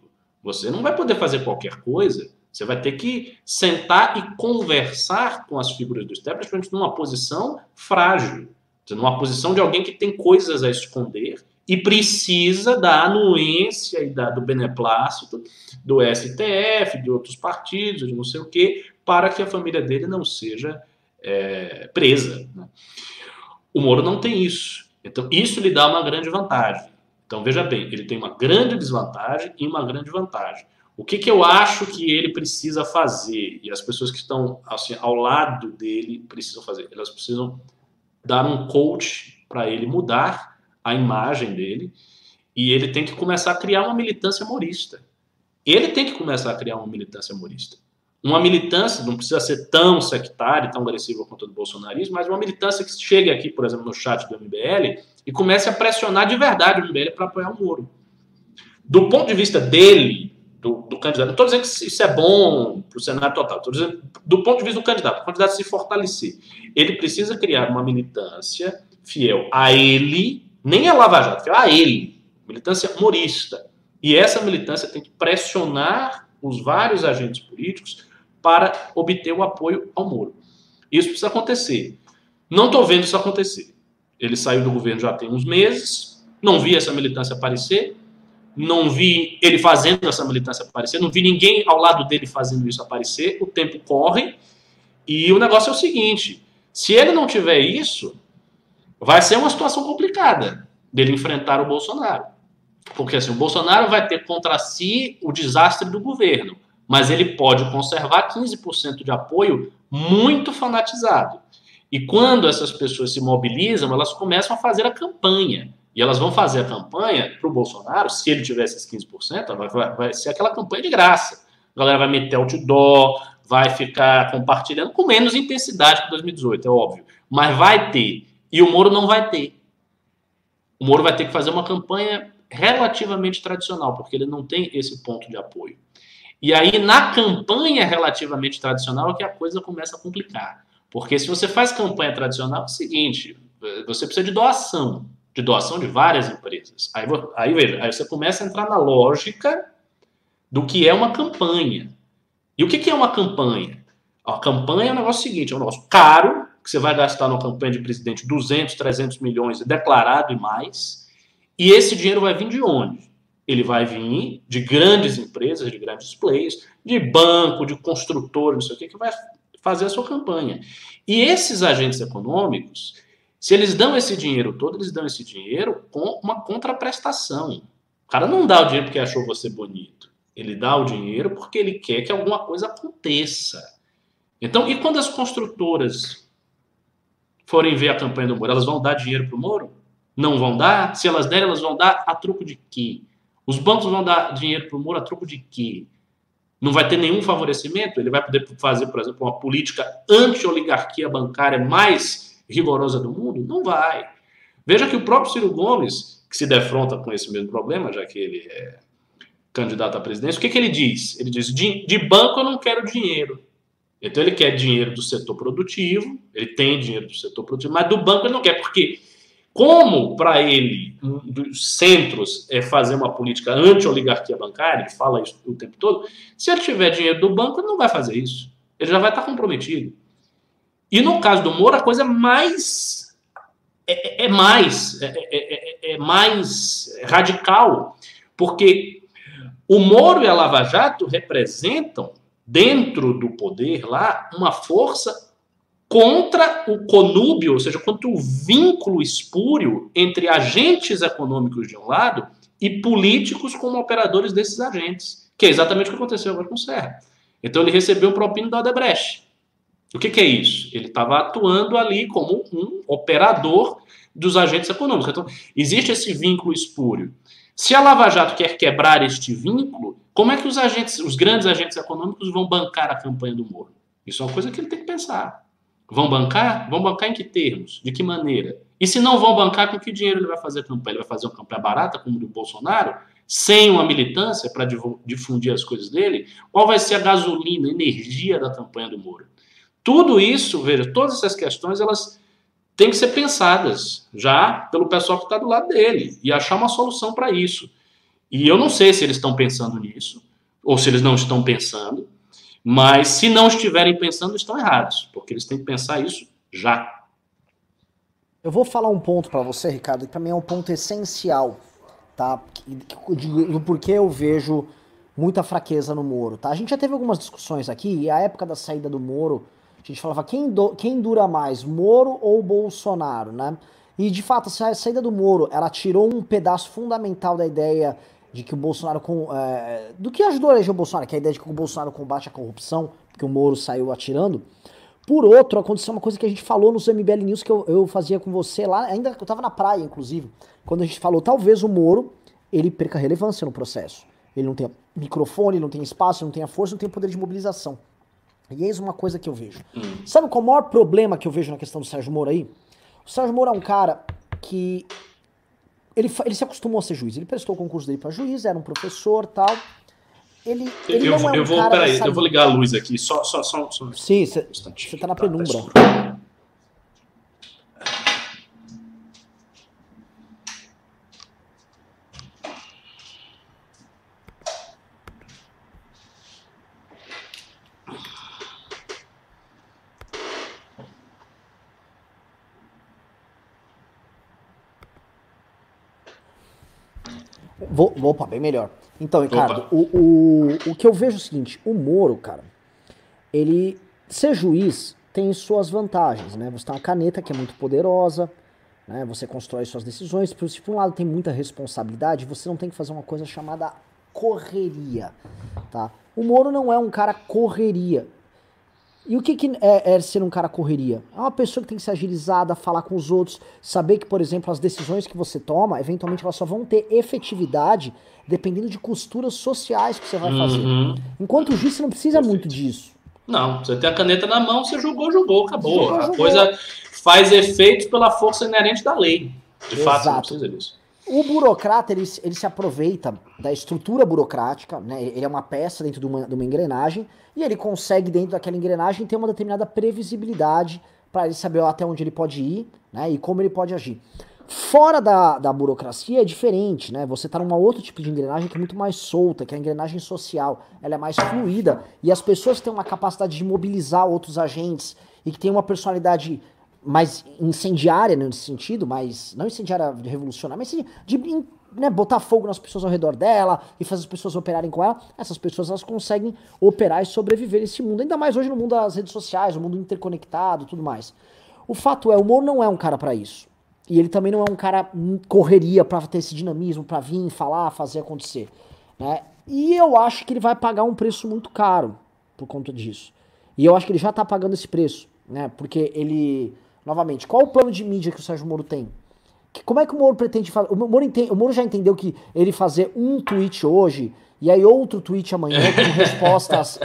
você não vai poder fazer qualquer coisa. Você vai ter que sentar e conversar com as figuras do establishment numa posição frágil, numa posição de alguém que tem coisas a esconder e precisa da anuência e da, do beneplácito do STF, de outros partidos, de não sei o quê, para que a família dele não seja é, presa. Né? O Moro não tem isso. Então, isso lhe dá uma grande vantagem. Então, veja bem, ele tem uma grande desvantagem e uma grande vantagem. O que, que eu acho que ele precisa fazer, e as pessoas que estão assim, ao lado dele precisam fazer? Elas precisam dar um coach para ele mudar a imagem dele, e ele tem que começar a criar uma militância morista. Ele tem que começar a criar uma militância morista. Uma militância, não precisa ser tão sectária, tão agressiva quanto o do bolsonarismo, mas uma militância que chegue aqui, por exemplo, no chat do MBL e comece a pressionar de verdade o MBL para apoiar o Moro. Do ponto de vista dele, do, do candidato, não estou dizendo que isso é bom para o Senado total, estou dizendo do ponto de vista do candidato, o candidato se fortalecer. Ele precisa criar uma militância fiel a ele, nem a Lava Jato, fiel a ele, militância morista. E essa militância tem que pressionar os vários agentes políticos para obter o apoio ao Moro. Isso precisa acontecer. Não estou vendo isso acontecer. Ele saiu do governo já tem uns meses, não vi essa militância aparecer, não vi ele fazendo essa militância aparecer, não vi ninguém ao lado dele fazendo isso aparecer. O tempo corre e o negócio é o seguinte: se ele não tiver isso, vai ser uma situação complicada dele enfrentar o Bolsonaro. Porque assim, o Bolsonaro vai ter contra si o desastre do governo, mas ele pode conservar 15% de apoio muito fanatizado. E quando essas pessoas se mobilizam, elas começam a fazer a campanha. E elas vão fazer a campanha para o Bolsonaro, se ele tivesse esses 15%, vai, vai, vai ser aquela campanha de graça. A galera vai meter outdoor, vai ficar compartilhando com menos intensidade que 2018, é óbvio. Mas vai ter. E o Moro não vai ter. O Moro vai ter que fazer uma campanha relativamente tradicional, porque ele não tem esse ponto de apoio. E aí, na campanha relativamente tradicional, é que a coisa começa a complicar. Porque se você faz campanha tradicional, é o seguinte: você precisa de doação, de doação de várias empresas. Aí, aí veja, aí você começa a entrar na lógica do que é uma campanha. E o que, é uma campanha? A campanha é um negócio seguinte: é um negócio caro, que você vai gastar numa campanha de presidente 200, 300 milhões declarado e mais. E esse dinheiro vai vir de onde? Ele vai vir de grandes empresas, de grandes players, de banco, de construtor, não sei o que, que vai fazer a sua campanha. E esses agentes econômicos, se eles dão esse dinheiro todo, eles dão esse dinheiro com uma contraprestação. O cara não dá o dinheiro porque achou você bonito. Ele dá o dinheiro porque ele quer que alguma coisa aconteça. Então, e quando as construtoras forem ver a campanha do Moro, elas vão dar dinheiro para o Moro? Não vão dar? Se elas derem, elas vão dar a troco de quê? Os bancos vão dar dinheiro para o Moro a troco de quê? não vai ter nenhum favorecimento, ele vai poder fazer, por exemplo, uma política anti-oligarquia bancária mais rigorosa do mundo? Não vai. Veja que o próprio Ciro Gomes, que se defronta com esse mesmo problema, já que ele é candidato à presidência, o que, que ele diz? Ele diz: de, de banco eu não quero dinheiro. Então ele quer dinheiro do setor produtivo, ele tem dinheiro do setor produtivo, mas do banco ele não quer, porque como para ele, um dos centros, é fazer uma política anti-oligarquia bancária, ele fala isso o tempo todo, se ele tiver dinheiro do banco, ele não vai fazer isso. Ele já vai estar comprometido. E no caso do Moro, a coisa mais. É, é, é mais. É, é, é, é mais radical, porque o Moro e a Lava Jato representam, dentro do poder lá, uma força contra o conúbio, ou seja, contra o vínculo espúrio entre agentes econômicos de um lado e políticos como operadores desses agentes, que é exatamente o que aconteceu agora com o Serra. Então ele recebeu o propino da Odebrecht. O que, que é isso? Ele estava atuando ali como um operador dos agentes econômicos. Então, existe esse vínculo espúrio. Se a Lava Jato quer quebrar este vínculo, como é que os agentes, os grandes agentes econômicos vão bancar a campanha do Moro? Isso é uma coisa que ele tem que pensar. Vão bancar? Vão bancar em que termos? De que maneira? E se não vão bancar, com que dinheiro ele vai fazer a campanha? Ele vai fazer uma campanha barata, como o do Bolsonaro, sem uma militância para difundir as coisas dele? Qual vai ser a gasolina, a energia da campanha do Moro? Tudo isso, veja, todas essas questões, elas têm que ser pensadas já pelo pessoal que está do lado dele e achar uma solução para isso. E eu não sei se eles estão pensando nisso, ou se eles não estão pensando, mas se não estiverem pensando, estão errados, porque eles têm que pensar isso já. Eu vou falar um ponto para você, Ricardo, que para mim é um ponto essencial, tá? Do porquê eu vejo muita fraqueza no Moro, tá? A gente já teve algumas discussões aqui, e a época da saída do Moro, a gente falava quem, do, quem dura mais, Moro ou Bolsonaro, né? E de fato, a saída do Moro, ela tirou um pedaço fundamental da ideia de que o Bolsonaro com é, do que ajudou a eleger o Bolsonaro, que é a ideia de que o Bolsonaro combate a corrupção, que o Moro saiu atirando. Por outro, aconteceu uma coisa que a gente falou nos MBL News que eu, eu fazia com você lá, ainda eu tava na praia, inclusive, quando a gente falou, talvez o Moro, ele perca relevância no processo. Ele não tem microfone, não tem espaço, não tem a força, não tem poder de mobilização. E eis uma coisa que eu vejo. Hum. Sabe qual é o maior problema que eu vejo na questão do Sérgio Moro aí? O Sérgio Moro é um cara que ele, ele se acostumou a ser juiz. Ele prestou o concurso dele para juiz, era um professor tal. Ele, ele eu, não é um eu vou, cara peraí, eu vou ligar a luz aqui, só, só, só, só Sim, você um tá na tá, penumbra. Tá Vou, opa, bem melhor. Então, Ricardo, o, o, o que eu vejo é o seguinte: o Moro, cara, ele. Ser juiz tem suas vantagens, né? Você tem uma caneta que é muito poderosa, né? Você constrói suas decisões. Se por um lado tem muita responsabilidade, você não tem que fazer uma coisa chamada correria, tá? O Moro não é um cara correria. E o que, que é, é, ser um cara correria? É uma pessoa que tem que ser agilizada, falar com os outros, saber que, por exemplo, as decisões que você toma, eventualmente elas só vão ter efetividade dependendo de costuras sociais que você vai fazer. Uhum. Enquanto juiz, você não precisa Perfeito. muito disso. Não, você tem a caneta na mão, você jogou, jogou, acabou. Jogou, a jogou. coisa faz efeito pela força inerente da lei. De Exato. fato, não precisa disso. O burocrata, ele, ele se aproveita da estrutura burocrática, né? Ele é uma peça dentro de uma, de uma engrenagem e ele consegue, dentro daquela engrenagem, ter uma determinada previsibilidade para ele saber até onde ele pode ir, né? E como ele pode agir. Fora da, da burocracia é diferente, né? Você tá numa outro tipo de engrenagem que é muito mais solta, que é a engrenagem social. Ela é mais fluida e as pessoas têm uma capacidade de mobilizar outros agentes e que tem uma personalidade mais incendiária nesse sentido, mas não incendiária de revolucionar, mas de, de né, botar fogo nas pessoas ao redor dela e fazer as pessoas operarem com ela, essas pessoas elas conseguem operar e sobreviver nesse mundo, ainda mais hoje no mundo das redes sociais, no mundo interconectado, tudo mais. O fato é, o Moro não é um cara para isso. E ele também não é um cara correria para ter esse dinamismo, para vir, falar, fazer acontecer, né? E eu acho que ele vai pagar um preço muito caro por conta disso. E eu acho que ele já tá pagando esse preço, né? Porque ele Novamente, qual o plano de mídia que o Sérgio Moro tem? Que, como é que o Moro pretende fazer? O Moro, entende, o Moro já entendeu que ele fazer um tweet hoje e aí outro tweet amanhã com (laughs) respostas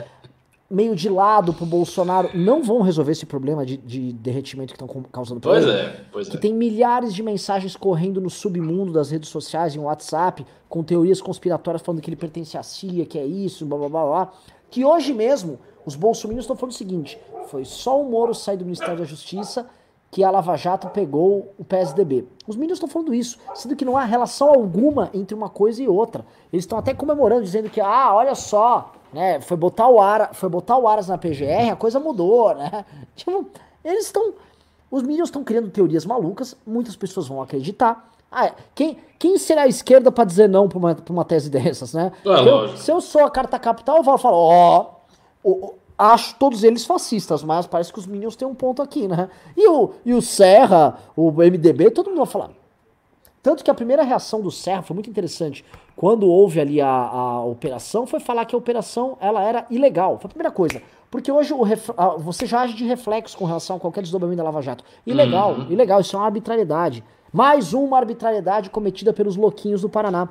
meio de lado pro Bolsonaro não vão resolver esse problema de, de derretimento que estão causando Pois é, pois que é. tem milhares de mensagens correndo no submundo das redes sociais, em WhatsApp, com teorias conspiratórias falando que ele pertence à CIA, que é isso, blá blá blá blá. Que hoje mesmo os bolsominions estão falando o seguinte: foi só o Moro sair do Ministério da Justiça que a Lava Jato pegou o PSDB. Os meninos estão falando isso, sendo que não há relação alguma entre uma coisa e outra. Eles estão até comemorando, dizendo que, ah, olha só, né, foi botar o, Ara, foi botar o Aras na PGR, a coisa mudou, (laughs) né? Tipo, eles estão... Os meninos estão criando teorias malucas, muitas pessoas vão acreditar. Ah, quem, quem será a esquerda para dizer não pra uma, pra uma tese dessas, né? É, eu, se eu sou a carta capital, eu falar, ó, oh, acho todos eles fascistas, mas parece que os Minions têm um ponto aqui, né? E o, e o Serra, o MDB, todo mundo vai falar. Tanto que a primeira reação do Serra foi muito interessante. Quando houve ali a, a operação, foi falar que a operação ela era ilegal. Foi a primeira coisa. Porque hoje o ref, a, você já age de reflexo com relação a qualquer desdobramento da Lava Jato. Ilegal, uhum. ilegal, isso é uma arbitrariedade. Mais uma arbitrariedade cometida pelos louquinhos do Paraná.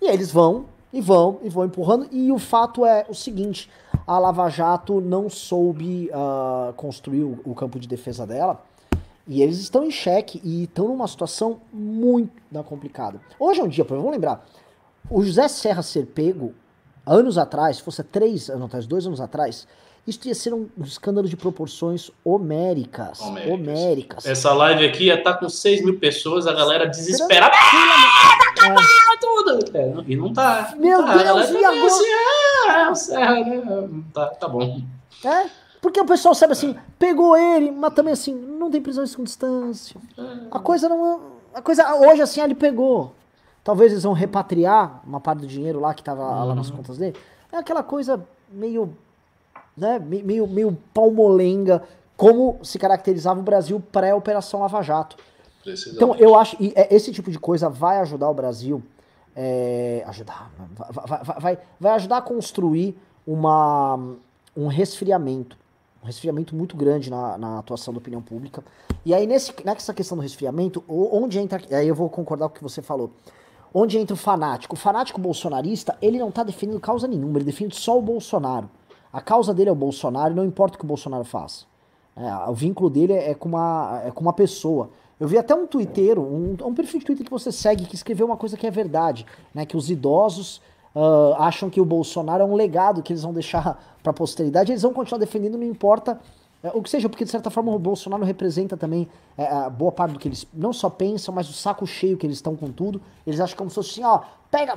E eles vão, e vão, e vão empurrando. E o fato é o seguinte: a Lava Jato não soube uh, construir o, o, campo de defesa dela. E eles estão em xeque e estão numa situação muito complicada. Hoje é um dia, vamos lembrar, o José Serra ser pego, anos atrás, se fosse três anos atrás, dois anos atrás, isso ia ser um, escândalo de proporções homéricas. Homéricas. homéricas. Essa live aqui ia estar tá com 6 mil pessoas, a galera desesperada. Ah, tá tudo! É, e não tá. Meu não tá. Deus, e agora? Assim, é, Serra, né? Tá, tá bom. É? Porque o pessoal sabe assim, pegou ele, mas também assim, não tem prisão em distância. A coisa não. A coisa. Hoje assim, ele pegou. Talvez eles vão repatriar uma parte do dinheiro lá que tava lá nas uhum. contas dele. É aquela coisa meio. Né, meio, meio palmolenga, como se caracterizava o Brasil pré-Operação Lava Jato. Então, eu acho que é, esse tipo de coisa vai ajudar o Brasil. É, ajudar. Vai, vai, vai ajudar a construir uma, um resfriamento. Um resfriamento muito grande na, na atuação da opinião pública. E aí, nesse, nessa questão do resfriamento, onde entra. Aí eu vou concordar com o que você falou. Onde entra o fanático? O fanático bolsonarista, ele não está defendendo causa nenhuma, ele defende só o Bolsonaro. A causa dele é o Bolsonaro, não importa o que o Bolsonaro faça. É, o vínculo dele é com, uma, é com uma pessoa. Eu vi até um twitteiro, um, um perfil de Twitter que você segue, que escreveu uma coisa que é verdade, né? Que os idosos uh, acham que o Bolsonaro é um legado que eles vão deixar (laughs) para a posteridade, eles vão continuar defendendo, não importa é, o que seja, porque de certa forma o Bolsonaro representa também é, a boa parte do que eles não só pensam, mas o saco cheio que eles estão com tudo. Eles acham como se fosse assim, ó, pega,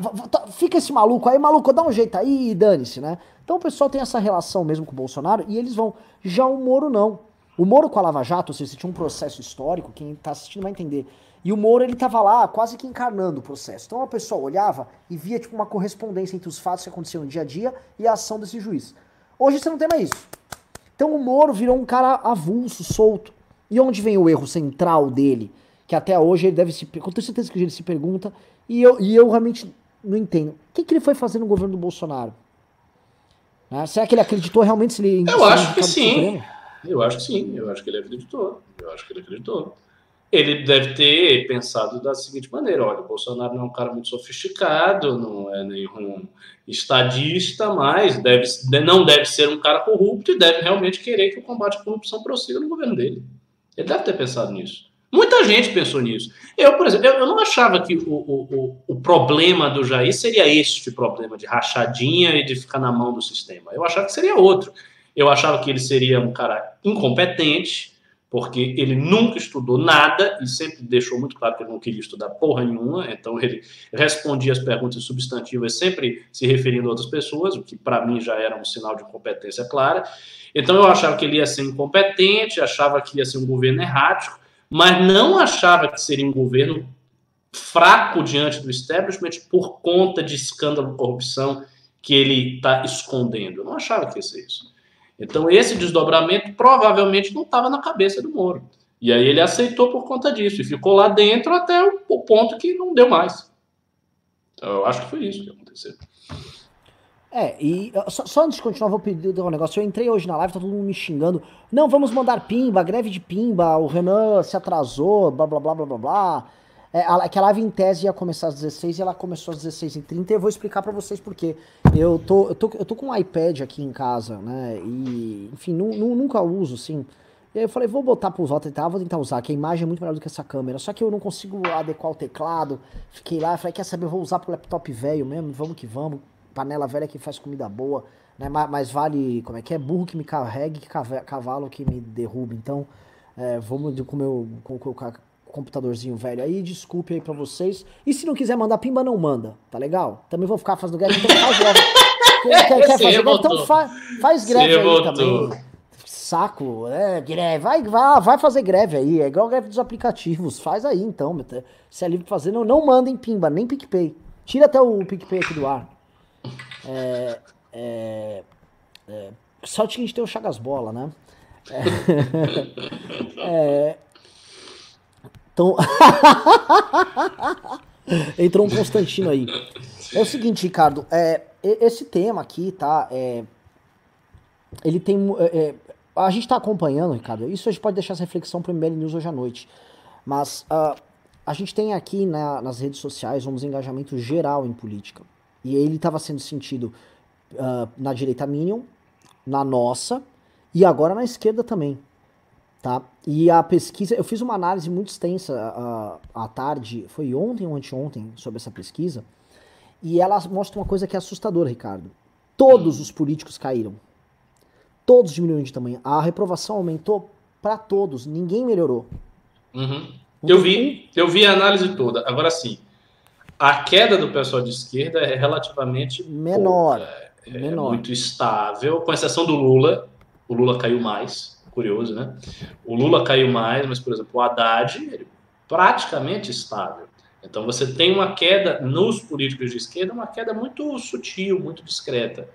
fica esse maluco aí, maluco, dá um jeito aí e dane-se, né? Então o pessoal tem essa relação mesmo com o Bolsonaro e eles vão. Já o Moro não. O Moro com a Lava Jato, se tinha um processo histórico, quem tá assistindo vai entender. E o Moro, ele tava lá quase que encarnando o processo. Então a pessoa olhava e via tipo uma correspondência entre os fatos que aconteciam no dia a dia e a ação desse juiz. Hoje você não tem mais isso. Então o Moro virou um cara avulso, solto. E onde vem o erro central dele? Que até hoje ele deve se. Com tenho certeza que ele se pergunta. E eu, e eu realmente não entendo. O que, que ele foi fazer no governo do Bolsonaro? Né? Será que ele acreditou realmente se ele. Eu acho que sim. Eu acho que sim. Eu acho que ele acreditou. Eu acho que ele acreditou ele deve ter pensado da seguinte maneira: olha, o Bolsonaro não é um cara muito sofisticado, não é nenhum estadista, mas deve, não deve ser um cara corrupto e deve realmente querer que o combate à corrupção prossiga no governo dele. Ele deve ter pensado nisso. Muita gente pensou nisso. Eu, por exemplo, eu, não achava que o, o, o, problema do Jair seria este problema de rachadinha e de ficar na mão do sistema. Eu achava que seria outro. Eu achava que ele seria um cara incompetente, porque ele nunca estudou nada e sempre deixou muito claro que ele não queria estudar porra nenhuma, então ele respondia as perguntas substantivas sempre se referindo a outras pessoas, o que para mim já era um sinal de incompetência clara. Então eu achava que ele ia ser incompetente, achava que ia ser um governo errático, mas não achava que seria um governo fraco diante do establishment por conta de escândalo de corrupção que ele está escondendo. Eu não achava que ia ser isso. Então, esse desdobramento provavelmente não estava na cabeça do Moro. E aí ele aceitou por conta disso e ficou lá dentro até o, ponto que não deu mais. Então, eu acho que foi isso que aconteceu. É, e só, só, antes de continuar, vou pedir um negócio. Eu entrei hoje na live, tá todo mundo me xingando. Não, vamos mandar pimba, greve de pimba, o Renan se atrasou, blá blá blá blá blá blá. É, a, que a live em tese ia começar às 16 e ela começou às 16h30 e eu vou explicar para vocês por quê. Eu tô, eu, tô, eu tô com um iPad aqui em casa, né? E, enfim, nu, nu, nunca uso, assim. E aí eu falei, vou botar pro voto e tal, vou tentar usar, que a imagem é muito melhor do que essa câmera. Só que eu não consigo adequar o teclado. Fiquei lá, falei, quer saber, eu vou usar pro laptop velho mesmo, vamos que vamos. Panela velha que faz comida boa, né? Mas, mas vale, como é que é? Burro que me carregue, cavalo que me derruba. Então, é, vamos com o meu. Com, com computadorzinho velho aí, desculpe aí pra vocês. E se não quiser mandar pimba, não manda, tá legal? Também vou ficar fazendo greve, então faz greve. (laughs) quer, quer fazer greve, então fa faz greve aí botou. também. Saco, é, greve, vai, vai, vai fazer greve aí, é igual a greve dos aplicativos, faz aí então, se é livre pra fazer, não, não mandem pimba, nem PicPay. Tira até o PicPay aqui do ar. É, é, é, só que a gente tem o Chagas Bola, né? É, (laughs) é, então. (laughs) Entrou um Constantino aí. É o seguinte, Ricardo, é, esse tema aqui, tá? É, ele tem. É, é a gente está acompanhando, Ricardo. Isso a gente pode deixar essa reflexão para o MBL News hoje à noite. Mas uh, a gente tem aqui na, nas redes sociais um desengajamento geral em política. E ele estava sendo sentido uh, na direita Minion, na nossa, e agora na esquerda também. Tá? E a pesquisa, eu fiz uma análise muito extensa uh, à tarde, foi ontem ou anteontem, sobre essa pesquisa, e ela mostra uma coisa que é assustadora, Ricardo. Todos os políticos caíram. Todos diminuíram de tamanho. A reprovação aumentou para todos, ninguém melhorou. Uhum. Eu vi, eu vi a análise toda. Agora sim, a queda do pessoal de esquerda é relativamente menor, pouca, é, menor. Muito estável, com exceção do Lula. O Lula caiu mais curioso, né? O Lula caiu mais, mas, por exemplo, o Haddad, ele praticamente estável. Então você tem uma queda nos políticos de esquerda, uma queda muito sutil, muito discreta.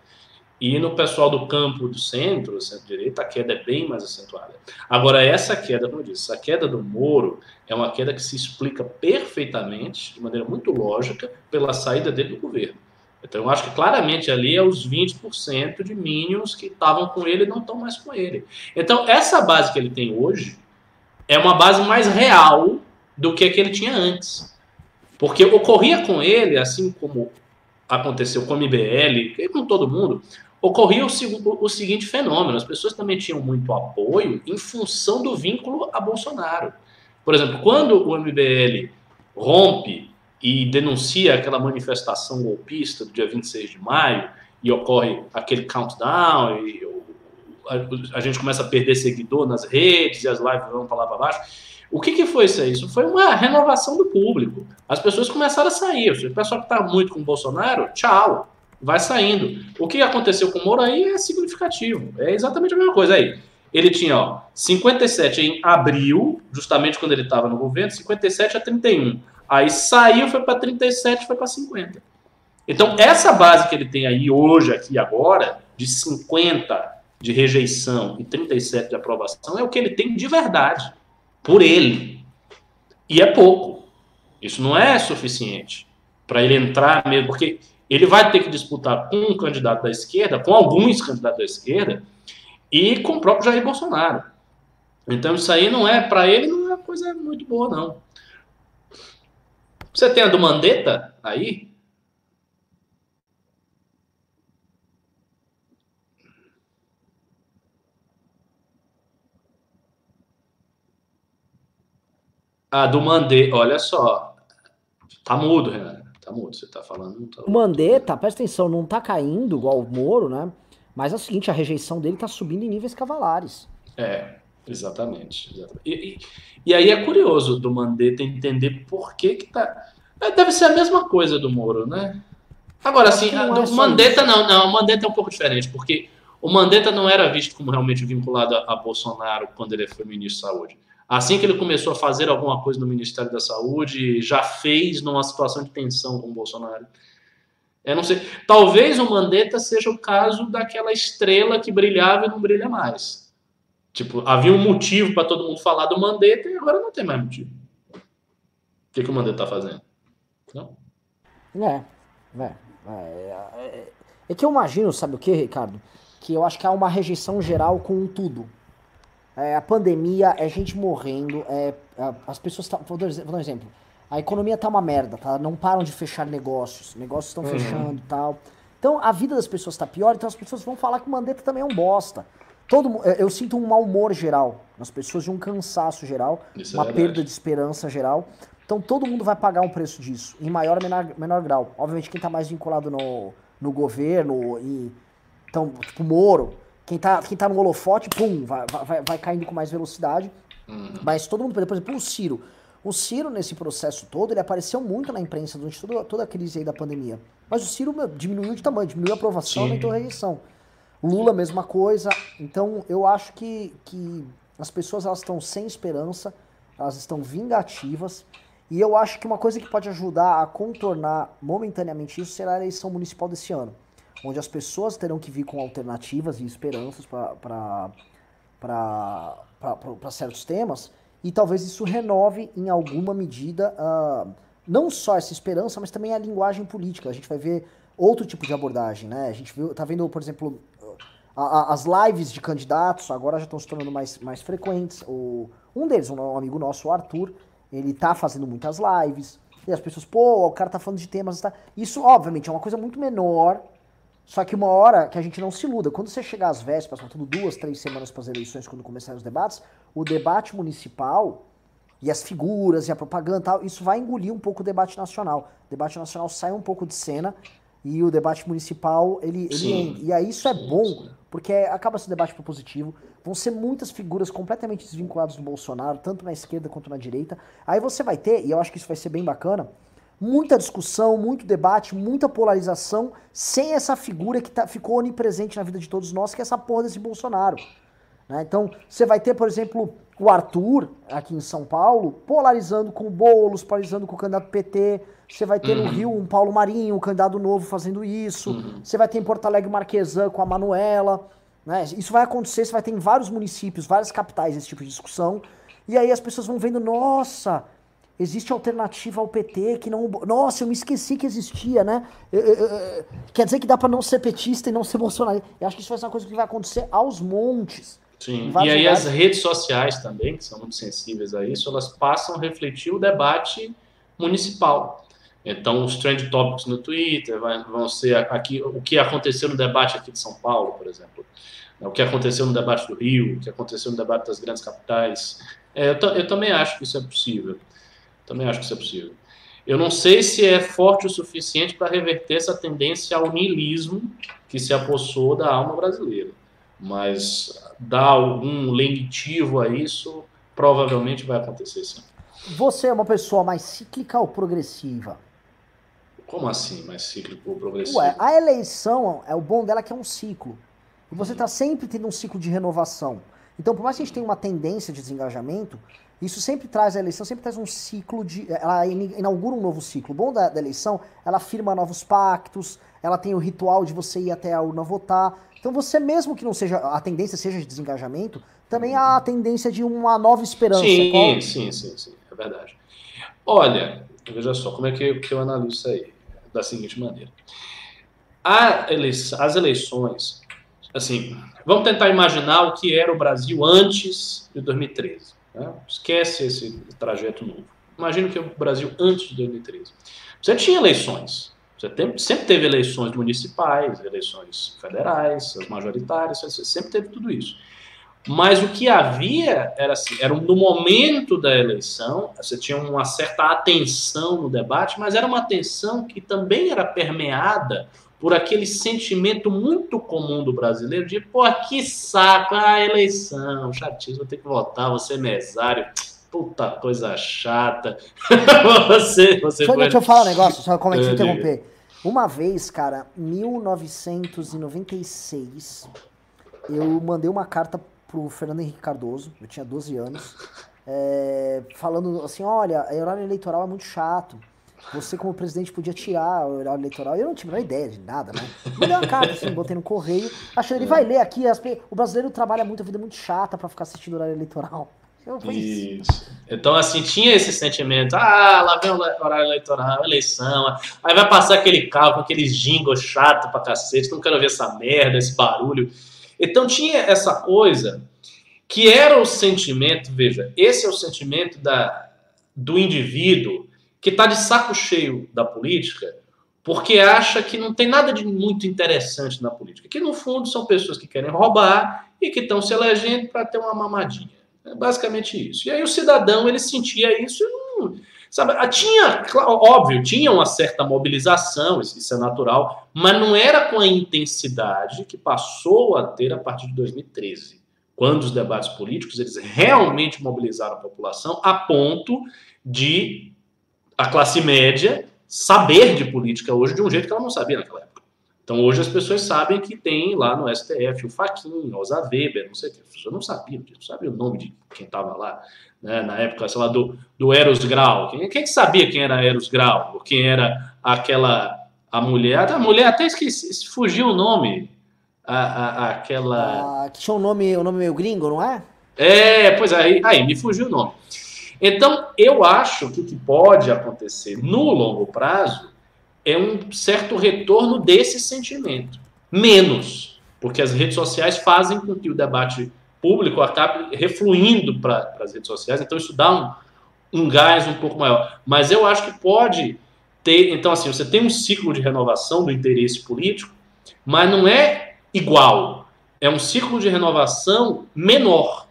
E no pessoal do campo do centro, centro-direita, a queda é bem mais acentuada. Agora, essa queda, como eu disse, a queda do Moro é uma queda que se explica perfeitamente, de maneira muito lógica, pela saída dele do governo. Então, eu acho que claramente ali é os 20% de mínimos que estavam com ele e não estão mais com ele. Então, essa base que ele tem hoje é uma base mais real do que a que ele tinha antes. Porque ocorria com ele, assim como aconteceu com o MBL e com todo mundo, ocorria o, o, seguinte fenômeno: as pessoas também tinham muito apoio em função do vínculo a Bolsonaro. Por exemplo, quando o MBL rompe e denuncia aquela manifestação golpista do dia 26 de maio e ocorre aquele countdown e a, gente começa a perder seguidor nas redes e as lives vão para lá para baixo. O que, que foi isso aí? Isso foi uma renovação do público. As pessoas começaram a sair. O pessoal que está muito com o Bolsonaro, tchau vai saindo. O que aconteceu com o Moro aí é significativo. É exatamente a mesma coisa aí. Ele tinha ó, 57 em abril, justamente quando ele estava no governo, 57 a 31. Aí saiu, foi para 37, foi para 50. Então, essa base que ele tem aí hoje, aqui agora, de 50 de rejeição e 37 de aprovação, é o que ele tem de verdade, por ele. E é pouco. Isso não é suficiente para ele entrar mesmo, porque ele vai ter que disputar com um candidato da esquerda, com alguns candidatos da esquerda, e com o próprio Jair Bolsonaro. Então isso aí não é, para ele, não é coisa muito boa, não. Você tem a do Mandetta aí? A do Mandetta, olha só. Tá mudo, Renan. Tá mudo, você tá falando. Tá o Mandetta, presta atenção, não tá caindo igual o Moro, né? Mas é o seguinte, a rejeição dele tá subindo em níveis cavalares. É, exatamente. exatamente. E, e, e, aí é curioso do Mandetta entender por que que tá... É, deve ser a mesma coisa do Moro, né? Agora, assim, do é Mandetta isso. não, não, o Mandetta é um pouco diferente, porque o Mandetta não era visto como realmente vinculado a, a Bolsonaro quando ele foi ministro da Saúde. Assim que ele começou a fazer alguma coisa no Ministério da Saúde, já fez numa situação de tensão com o Bolsonaro. Eu não sei. Talvez o Mandetta seja o caso daquela estrela que brilhava e não brilha mais. Tipo, havia um motivo para todo mundo falar do Mandetta e agora não tem mais motivo. O que, que o Mandetta está fazendo? Não? É, é, é, é que eu imagino, sabe o que, Ricardo? Que eu acho que há uma rejeição geral com tudo. É, a pandemia, é gente morrendo, é, as pessoas. Tá, vou, dar, vou dar um exemplo. A economia tá uma merda, tá? Não param de fechar negócios. Negócios estão uhum. fechando e tal. Então a vida das pessoas tá pior, então as pessoas vão falar que o Mandetta também é um bosta. Todo, eu sinto um mau humor geral nas pessoas, de um cansaço geral, Isso é uma é perda de esperança geral. Então todo mundo vai pagar um preço disso, em maior ou menor, menor grau. Obviamente quem tá mais vinculado no, no governo, e, então, tipo, Moro, quem tá, quem tá no holofote, pum, vai, vai, vai caindo com mais velocidade. Uhum. Mas todo mundo, por exemplo, o Ciro. O Ciro, nesse processo todo, ele apareceu muito na imprensa durante toda, toda a crise aí da pandemia. Mas o Ciro meu, diminuiu de tamanho, diminuiu a aprovação, aumentou a rejeição. Lula, mesma coisa. Então, eu acho que, que as pessoas elas estão sem esperança, elas estão vingativas. E eu acho que uma coisa que pode ajudar a contornar momentaneamente isso será a eleição municipal desse ano onde as pessoas terão que vir com alternativas e esperanças para certos temas, e talvez isso renove em alguma medida uh, não só essa esperança, mas também a linguagem política. A gente vai ver outro tipo de abordagem, né? A gente viu, tá vendo, por exemplo, a, a, as lives de candidatos agora já estão se tornando mais, mais frequentes. O, um deles, um, um amigo nosso, o Arthur, ele tá fazendo muitas lives. E as pessoas, pô, o cara tá falando de temas. Tá... Isso, obviamente, é uma coisa muito menor só que uma hora que a gente não se iluda, quando você chegar às vésperas, faltando duas, três semanas para as eleições, quando começarem os debates, o debate municipal e as figuras e a propaganda tal, isso vai engolir um pouco o debate nacional. O debate nacional sai um pouco de cena e o debate municipal, ele, ele entra. E aí isso é bom, porque acaba sendo debate propositivo. Vão ser muitas figuras completamente desvinculadas do Bolsonaro, tanto na esquerda quanto na direita. Aí você vai ter, e eu acho que isso vai ser bem bacana, muita discussão, muito debate, muita polarização, sem essa figura que tá, ficou onipresente na vida de todos nós, que é essa porra desse Bolsonaro. Né? Então, você vai ter, por exemplo, o Arthur, aqui em São Paulo, polarizando com o Boulos, polarizando com o candidato PT. Você vai ter uhum. no Rio um Paulo Marinho, um candidato novo fazendo isso. Uhum. Você vai ter em Porto Alegre Marquesan com a Manuela. Né? Isso vai acontecer, você vai ter em vários municípios, várias capitais esse tipo de discussão. E aí as pessoas vão vendo, nossa, existe alternativa ao PT que não. Nossa, eu me esqueci que existia, né? Eu, eu, eu, quer dizer que dá para não ser petista e não ser bolsonarista. Eu acho que isso vai ser uma coisa que vai acontecer aos montes. Sim, e aí as redes sociais também, que são muito sensíveis a isso, elas passam a refletir o debate municipal. Então, os trend topics no Twitter vão ser aqui o que aconteceu no debate aqui de São Paulo, por exemplo, o que aconteceu no debate do Rio, o que aconteceu no debate das grandes capitais. É, eu, eu, também acho que isso é possível. Também acho que isso é possível. Eu não sei se é forte o suficiente para reverter essa tendência ao niilismo que se apossou da alma brasileira, mas dar algum lenitivo a isso provavelmente vai acontecer sim. Você é uma pessoa mais cíclica ou progressiva? Como assim, mais cíclico ou progressivo? Ué, a eleição, é o bom dela que é um ciclo. E você está sempre tendo um ciclo de renovação. Então, por mais que a gente tenha uma tendência de desengajamento, isso sempre traz a eleição, sempre traz um ciclo de. Ela inaugura um novo ciclo. O bom da, da eleição, ela firma novos pactos, ela tem o ritual de você ir até a urna votar. Então você mesmo que não seja a tendência seja de desengajamento, também há a tendência de uma nova esperança. Sim, Qual... sim, sim, sim, é verdade. Olha, veja só como é que eu, que eu analiso isso aí da seguinte maneira. Eleição, as eleições, assim, vamos tentar imaginar o que era o Brasil antes de 2013. Né? Esquece esse trajeto novo. Imagina o que é o Brasil antes de 2013. Você tinha eleições, você sempre teve eleições municipais, eleições federais, as majoritárias, você sempre teve tudo isso. Mas o que havia era assim, era no momento da eleição, você tinha uma certa atenção no debate, mas era uma atenção que também era permeada por aquele sentimento muito comum do brasileiro de, pô, que saco, a eleição, chatíssimo, vou ter que votar, você mesário, puta coisa chata. (laughs) você, você deixa, foi... deixa eu falar um negócio, só como é que te interromper. Uma vez, cara, 1996, eu mandei uma carta pro Fernando Henrique Cardoso, eu tinha 12 anos, (laughs) é, falando assim, olha, o horário eleitoral é muito chato. Você, como presidente, podia tirar o horário eleitoral. Eu não tive a ideia de nada, né? Mandei uma carta, assim, botei no correio. Achei, ele vai ler aqui. As, o brasileiro trabalha muito, a vida é muito chata para ficar assistindo o horário eleitoral. Isso. Então, assim, tinha esse sentimento. Ah, lá vem o horário eleitoral, eleição. Aí vai passar aquele carro com aqueles jingles chato pra cacete. Não quero ver essa merda, esse barulho. Então, tinha essa coisa que era o sentimento. Veja, esse é o sentimento da, do indivíduo que está de saco cheio da política porque acha que não tem nada de muito interessante na política. Que, no fundo, são pessoas que querem roubar e que estão se elegendo para ter uma mamadinha. É basicamente isso. E aí o cidadão, ele sentia isso e não... Sabe, ah, tinha, óbvio, tinha uma certa mobilização, isso é natural, mas não era com a intensidade que passou a ter a partir de 2013, quando os debates políticos eles realmente mobilizaram a população a ponto de a classe média saber de política hoje de um jeito que ela não sabia naquela época. Então hoje as pessoas sabem que tem lá no STF o Faquin, Rosa Weber, não sei o que. As pessoas não sabiam disso, não sabiam o nome de quem estava lá. Né, na época, sei lá, do, do Eros Grau. Quem, quem sabia quem era Eros Grau? Ou quem era aquela a mulher? A mulher até esqueci, fugiu o nome. A, a, aquela. Ah, que tinha um nome, um nome meio gringo, não é? É, pois aí, aí me fugiu o nome. Então, eu acho que o que pode acontecer no longo prazo é um certo retorno desse sentimento. Menos, porque as redes sociais fazem com que o debate público acabe refluindo para as redes sociais, então isso dá um, um gás um pouco maior. Mas eu acho que pode ter. Então, assim, você tem um ciclo de renovação do interesse político, mas não é igual. É um ciclo de renovação menor.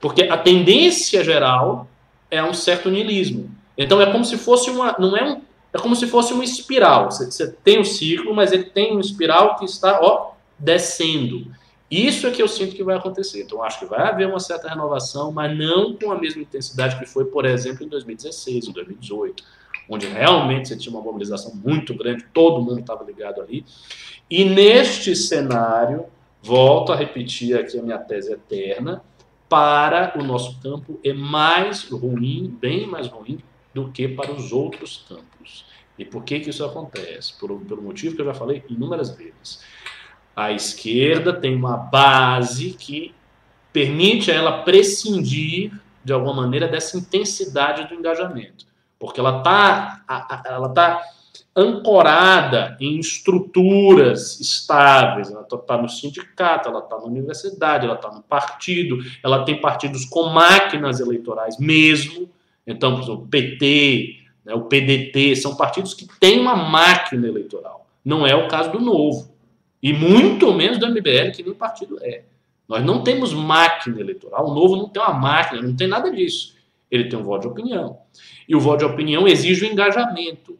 Porque a tendência geral é um certo niilismo. Então é como se fosse uma. Não é um, é como se fosse uma espiral. Você, você tem um ciclo, mas ele tem uma espiral que está ó, descendo. Isso é que eu sinto que vai acontecer. Então, acho que vai haver uma certa renovação, mas não com a mesma intensidade que foi, por exemplo, em 2016, em 2018, onde realmente você tinha uma mobilização muito grande, todo mundo estava ligado ali. E neste cenário, volto a repetir aqui a minha tese eterna, para o nosso campo é mais ruim, bem mais ruim, do que para os outros campos. E por que, que isso acontece? Por, pelo motivo que eu já falei inúmeras vezes. A esquerda tem uma base que permite a ela prescindir, de alguma maneira, dessa intensidade do engajamento. Porque ela está ela tá ancorada em estruturas estáveis. Ela está tá no sindicato, ela está na universidade, ela está no partido, ela tem partidos com máquinas eleitorais mesmo. Então, por exemplo, o PT, né, o PDT, são partidos que têm uma máquina eleitoral. Não é o caso do Novo. E muito menos do MBL, que nem partido é. Nós não temos máquina eleitoral. O Novo não tem uma máquina, não tem nada disso. Ele tem um voto de opinião. E o voto de opinião exige o engajamento.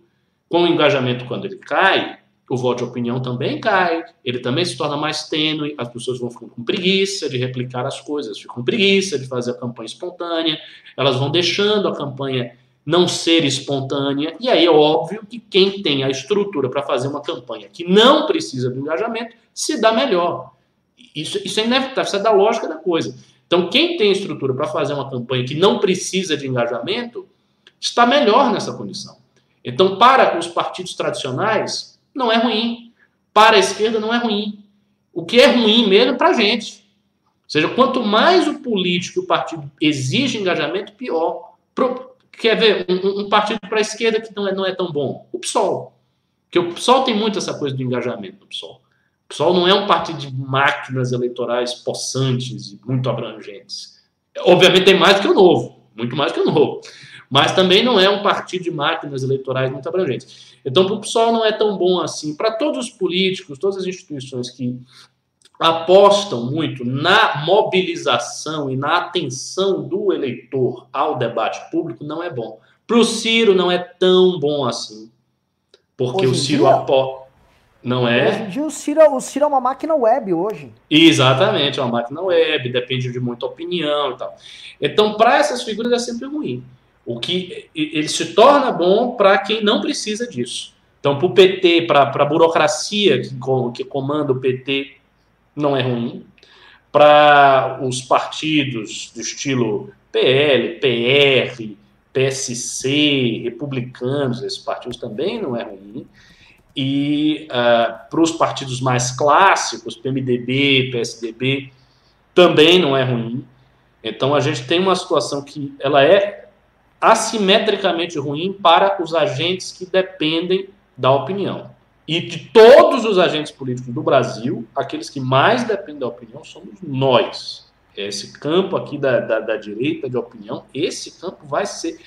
Com o engajamento, quando ele cai, o voto de opinião também cai, ele também se torna mais tênue, as pessoas vão ficando com preguiça de replicar as coisas, ficam com preguiça de fazer a campanha espontânea, elas vão deixando a campanha não ser espontânea, e aí é óbvio que quem tem a estrutura para fazer uma campanha que não precisa do engajamento se dá melhor. Isso, isso é inevitável, isso é da lógica da coisa. Então, quem tem estrutura para fazer uma campanha que não precisa de engajamento está melhor nessa condição. Então, para os partidos tradicionais, não é ruim. Para a esquerda, não é ruim. O que é ruim mesmo é para a gente. Ou seja, quanto mais o político e o partido exige engajamento, pior. Pro, quer ver um, um partido para a esquerda que não é, não é tão bom? O PSOL. Porque o PSOL tem muito essa coisa do engajamento do PSOL. O PSOL não é um partido de máquinas eleitorais possantes e muito abrangentes. Obviamente tem mais que o Novo, muito mais que o Novo mas também não é um partido de máquinas eleitorais muito abrangentes. Então, para o PSOL não é tão bom assim. Para todos os políticos, todas as instituições que apostam muito na mobilização e na atenção do eleitor ao debate público, não é bom. Para o Ciro não é tão bom assim. Porque hoje o Ciro aposta. Não é? Hoje em dia o Ciro, o Ciro é uma máquina web hoje. Exatamente, é uma máquina web, depende de muita opinião e tal. Então, para essas figuras é sempre ruim. O que ele se torna bom para quem não precisa disso. Então, para o PT, para a burocracia que, que comanda o PT, não é ruim. Para os partidos do estilo PL, PR, PSC, republicanos, esses partidos também não é ruim. E uh, para os partidos mais clássicos, PMDB, PSDB, também não é ruim. Então a gente tem uma situação que ela é assimetricamente ruim para os agentes que dependem da opinião. E de todos os agentes políticos do Brasil, aqueles que mais dependem da opinião somos nós. Esse campo aqui da, da, da direita de opinião, esse campo vai ser.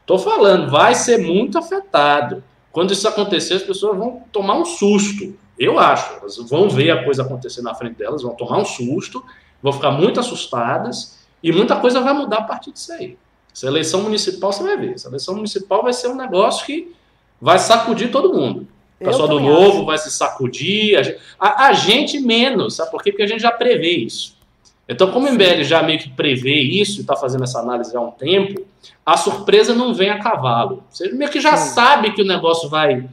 Estou falando, vai ser muito afetado. Quando isso acontecer, as pessoas vão tomar um susto. Eu acho. Elas vão ver a coisa acontecer na frente delas, vão tomar um susto, vão ficar muito assustadas e muita coisa vai mudar a partir disso aí. Essa eleição municipal você vai ver. Essa eleição municipal vai ser um negócio que vai sacudir todo mundo. O pessoal do Novo acho. vai se sacudir, a gente, a, a gente, menos, sabe por quê? Porque a gente já prevê isso. Então, como o MBL já meio que prevê isso, e está fazendo essa análise há um tempo, a surpresa não vem a cavalo. Você meio que já Sim. sabe que o negócio vai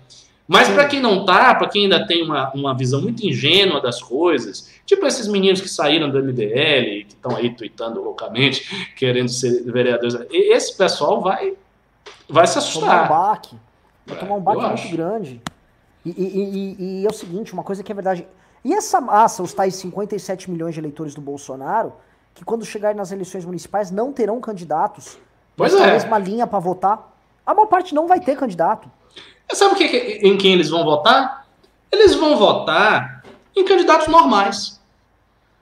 mas para quem não tá, para quem ainda tem uma, uma visão muito ingênua das coisas, tipo esses meninos que saíram do MBL, que estão aí tweetando loucamente, querendo ser vereadores, esse pessoal vai, vai se assustar. Tomar um baque. Vai tomar um baque muito acho. grande. E, e, e, e, é o seguinte, uma coisa que é verdade. E essa massa, os tais 57 milhões de eleitores do Bolsonaro, que quando chegarem nas eleições municipais não terão candidatos pois é. mesma linha para votar, a maior parte não vai ter candidato. Sabe que, em quem eles vão votar? Eles vão votar em candidatos normais.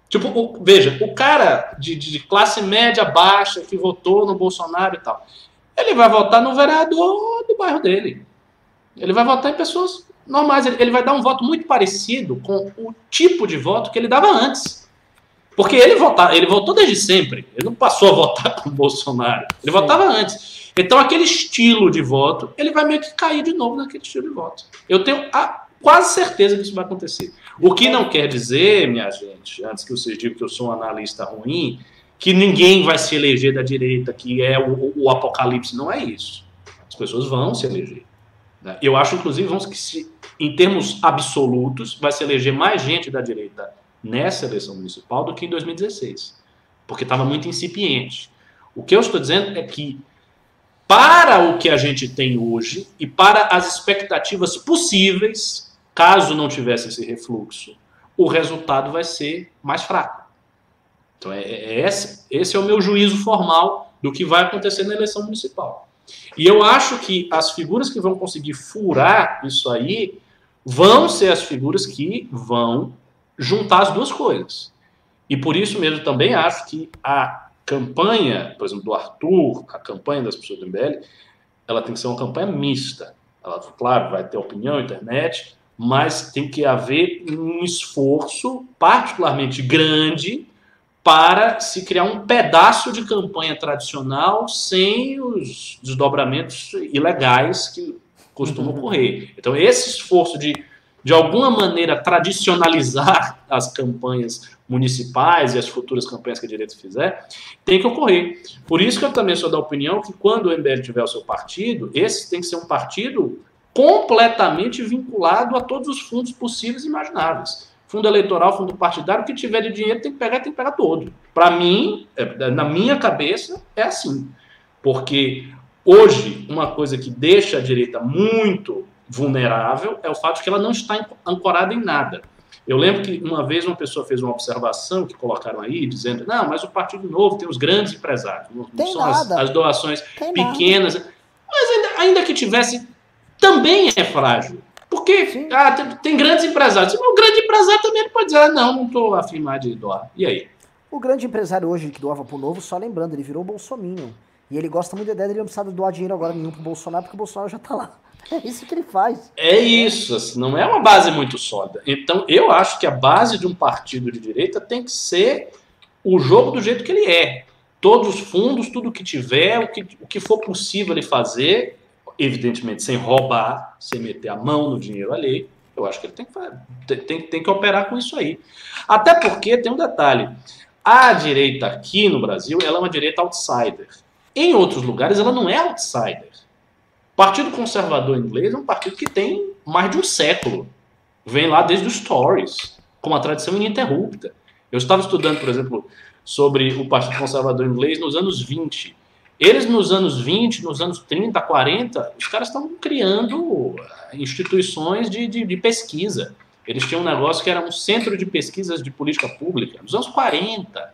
Tipo, o, veja, o cara de, de, classe média baixa que votou no Bolsonaro e tal, ele vai votar no vereador do bairro dele. Ele vai votar em pessoas normais. Ele, ele vai dar um voto muito parecido com o tipo de voto que ele dava antes. Porque ele votava, ele votou desde sempre. Ele não passou a votar com o Bolsonaro. Ele Sim. votava antes. Então, aquele estilo de voto, ele vai meio que cair de novo naquele estilo de voto. Eu tenho a, quase certeza que isso vai acontecer. O que não quer dizer, minha gente, antes que vocês digam que eu sou um analista ruim, que ninguém vai se eleger da direita, que é o, o apocalipse. Não é isso. As pessoas vão se eleger. Né? Eu acho, inclusive, vamos que se, em termos absolutos, vai se eleger mais gente da direita nessa eleição municipal do que em 2016, porque estava muito incipiente. O que eu estou dizendo é que, para o que a gente tem hoje e para as expectativas possíveis, caso não tivesse esse refluxo, o resultado vai ser mais fraco. Então, é, é esse, esse é o meu juízo formal do que vai acontecer na eleição municipal. E eu acho que as figuras que vão conseguir furar isso aí vão ser as figuras que vão juntar as duas coisas. E por isso mesmo também acho que a campanha, por exemplo, do Arthur, a campanha das pessoas do MBL, ela tem que ser uma campanha mista. Ela, claro, vai ter opinião, internet, mas tem que haver um esforço particularmente grande para se criar um pedaço de campanha tradicional sem os desdobramentos ilegais que costumam ocorrer. Então, esse esforço de, de alguma maneira, tradicionalizar (laughs) as campanhas municipais e as futuras campanhas que a direita fizer, tem que ocorrer. Por isso que eu também sou da opinião que quando o MBL tiver o seu partido, esse tem que ser um partido completamente vinculado a todos os fundos possíveis e imagináveis. Fundo eleitoral, fundo partidário, o que tiver de dinheiro tem que pegar, tem que pegar todo. Para mim, é, na minha cabeça, é assim. Porque Hoje, uma coisa que deixa a direita muito vulnerável é o fato de que ela não está ancorada em nada. Eu lembro que uma vez uma pessoa fez uma observação que colocaram aí, dizendo: não, mas o Partido Novo tem os grandes empresários, não tem são as, as, doações tem pequenas. Nada. Mas ainda, ainda, que tivesse, também é frágil. Porque ah, tem, tem, grandes empresários. O grande empresário também pode dizer: ah, não, não estou afirmar de doar. E aí? O grande empresário hoje que doava para o Novo, só lembrando, ele virou Bolsonaro. E ele gosta muito da ideia de ele não precisar doar dinheiro agora nenhum pro Bolsonaro, porque o Bolsonaro já tá lá. (laughs) É isso que ele faz. É isso, assim, não é uma base muito sólida. Então, eu acho que a base de um partido de direita tem que ser o jogo do jeito que ele é. Todos os fundos, tudo que tiver, o que, o que for possível ele fazer, evidentemente sem roubar, sem meter a mão no dinheiro alheio, eu acho que ele tem que, tem, tem que operar com isso aí. Até porque tem um detalhe: a direita aqui no Brasil ela é uma direita outsider. Em outros lugares, ela não é outsider. O Partido Conservador Inglês é um partido que tem mais de um século. Vem lá desde os Tories, com uma tradição ininterrupta. Eu estava estudando, por exemplo, sobre o Partido Conservador Inglês nos anos 20. Eles, nos anos 20, nos anos 30, 40, os caras estavam criando eh, instituições de, de, de pesquisa. Eles tinham um negócio que era um centro de pesquisas de política pública, nos anos 40.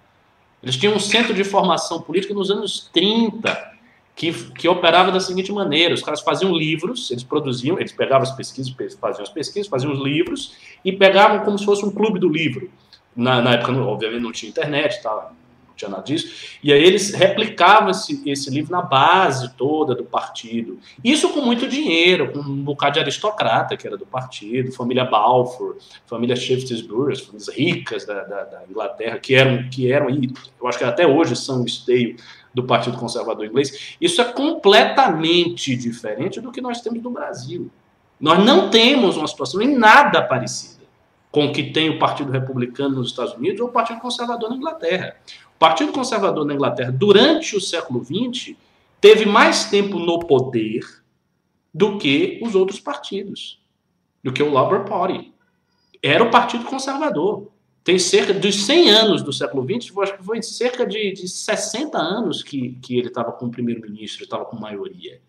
Eles tinham um centro de formação política nos anos 30, que, que operava da seguinte maneira: os caras faziam livros, eles produziam, eles pegavam as pesquisas, faziam as pesquisas, faziam os livros e pegavam como se fosse um clube do livro. Na, na época, obviamente, não tinha internet, tá? Tinha nada disso. E aí eles replicavam esse, esse livro na base toda do partido. Isso com muito dinheiro, com um bocado de aristocrata que era do partido, família Balfour, família Shaftesbury, as famílias ricas da, da, da, Inglaterra, que eram, que eram, eu acho que até hoje são o esteio do Partido Conservador Inglês. Isso é completamente diferente do que nós temos no Brasil. Nós não temos uma situação em nada parecida com o que tem o Partido Republicano nos Estados Unidos ou o Partido Conservador na Inglaterra. Partido Conservador na Inglaterra, durante o século XX, teve mais tempo no poder do que os outros partidos, do que o Labour Party. Era o Partido Conservador. Tem cerca dos 100 anos do século XX, acho que foi cerca de, de 60 anos que, que ele estava com primeiro-ministro, estava com maioria.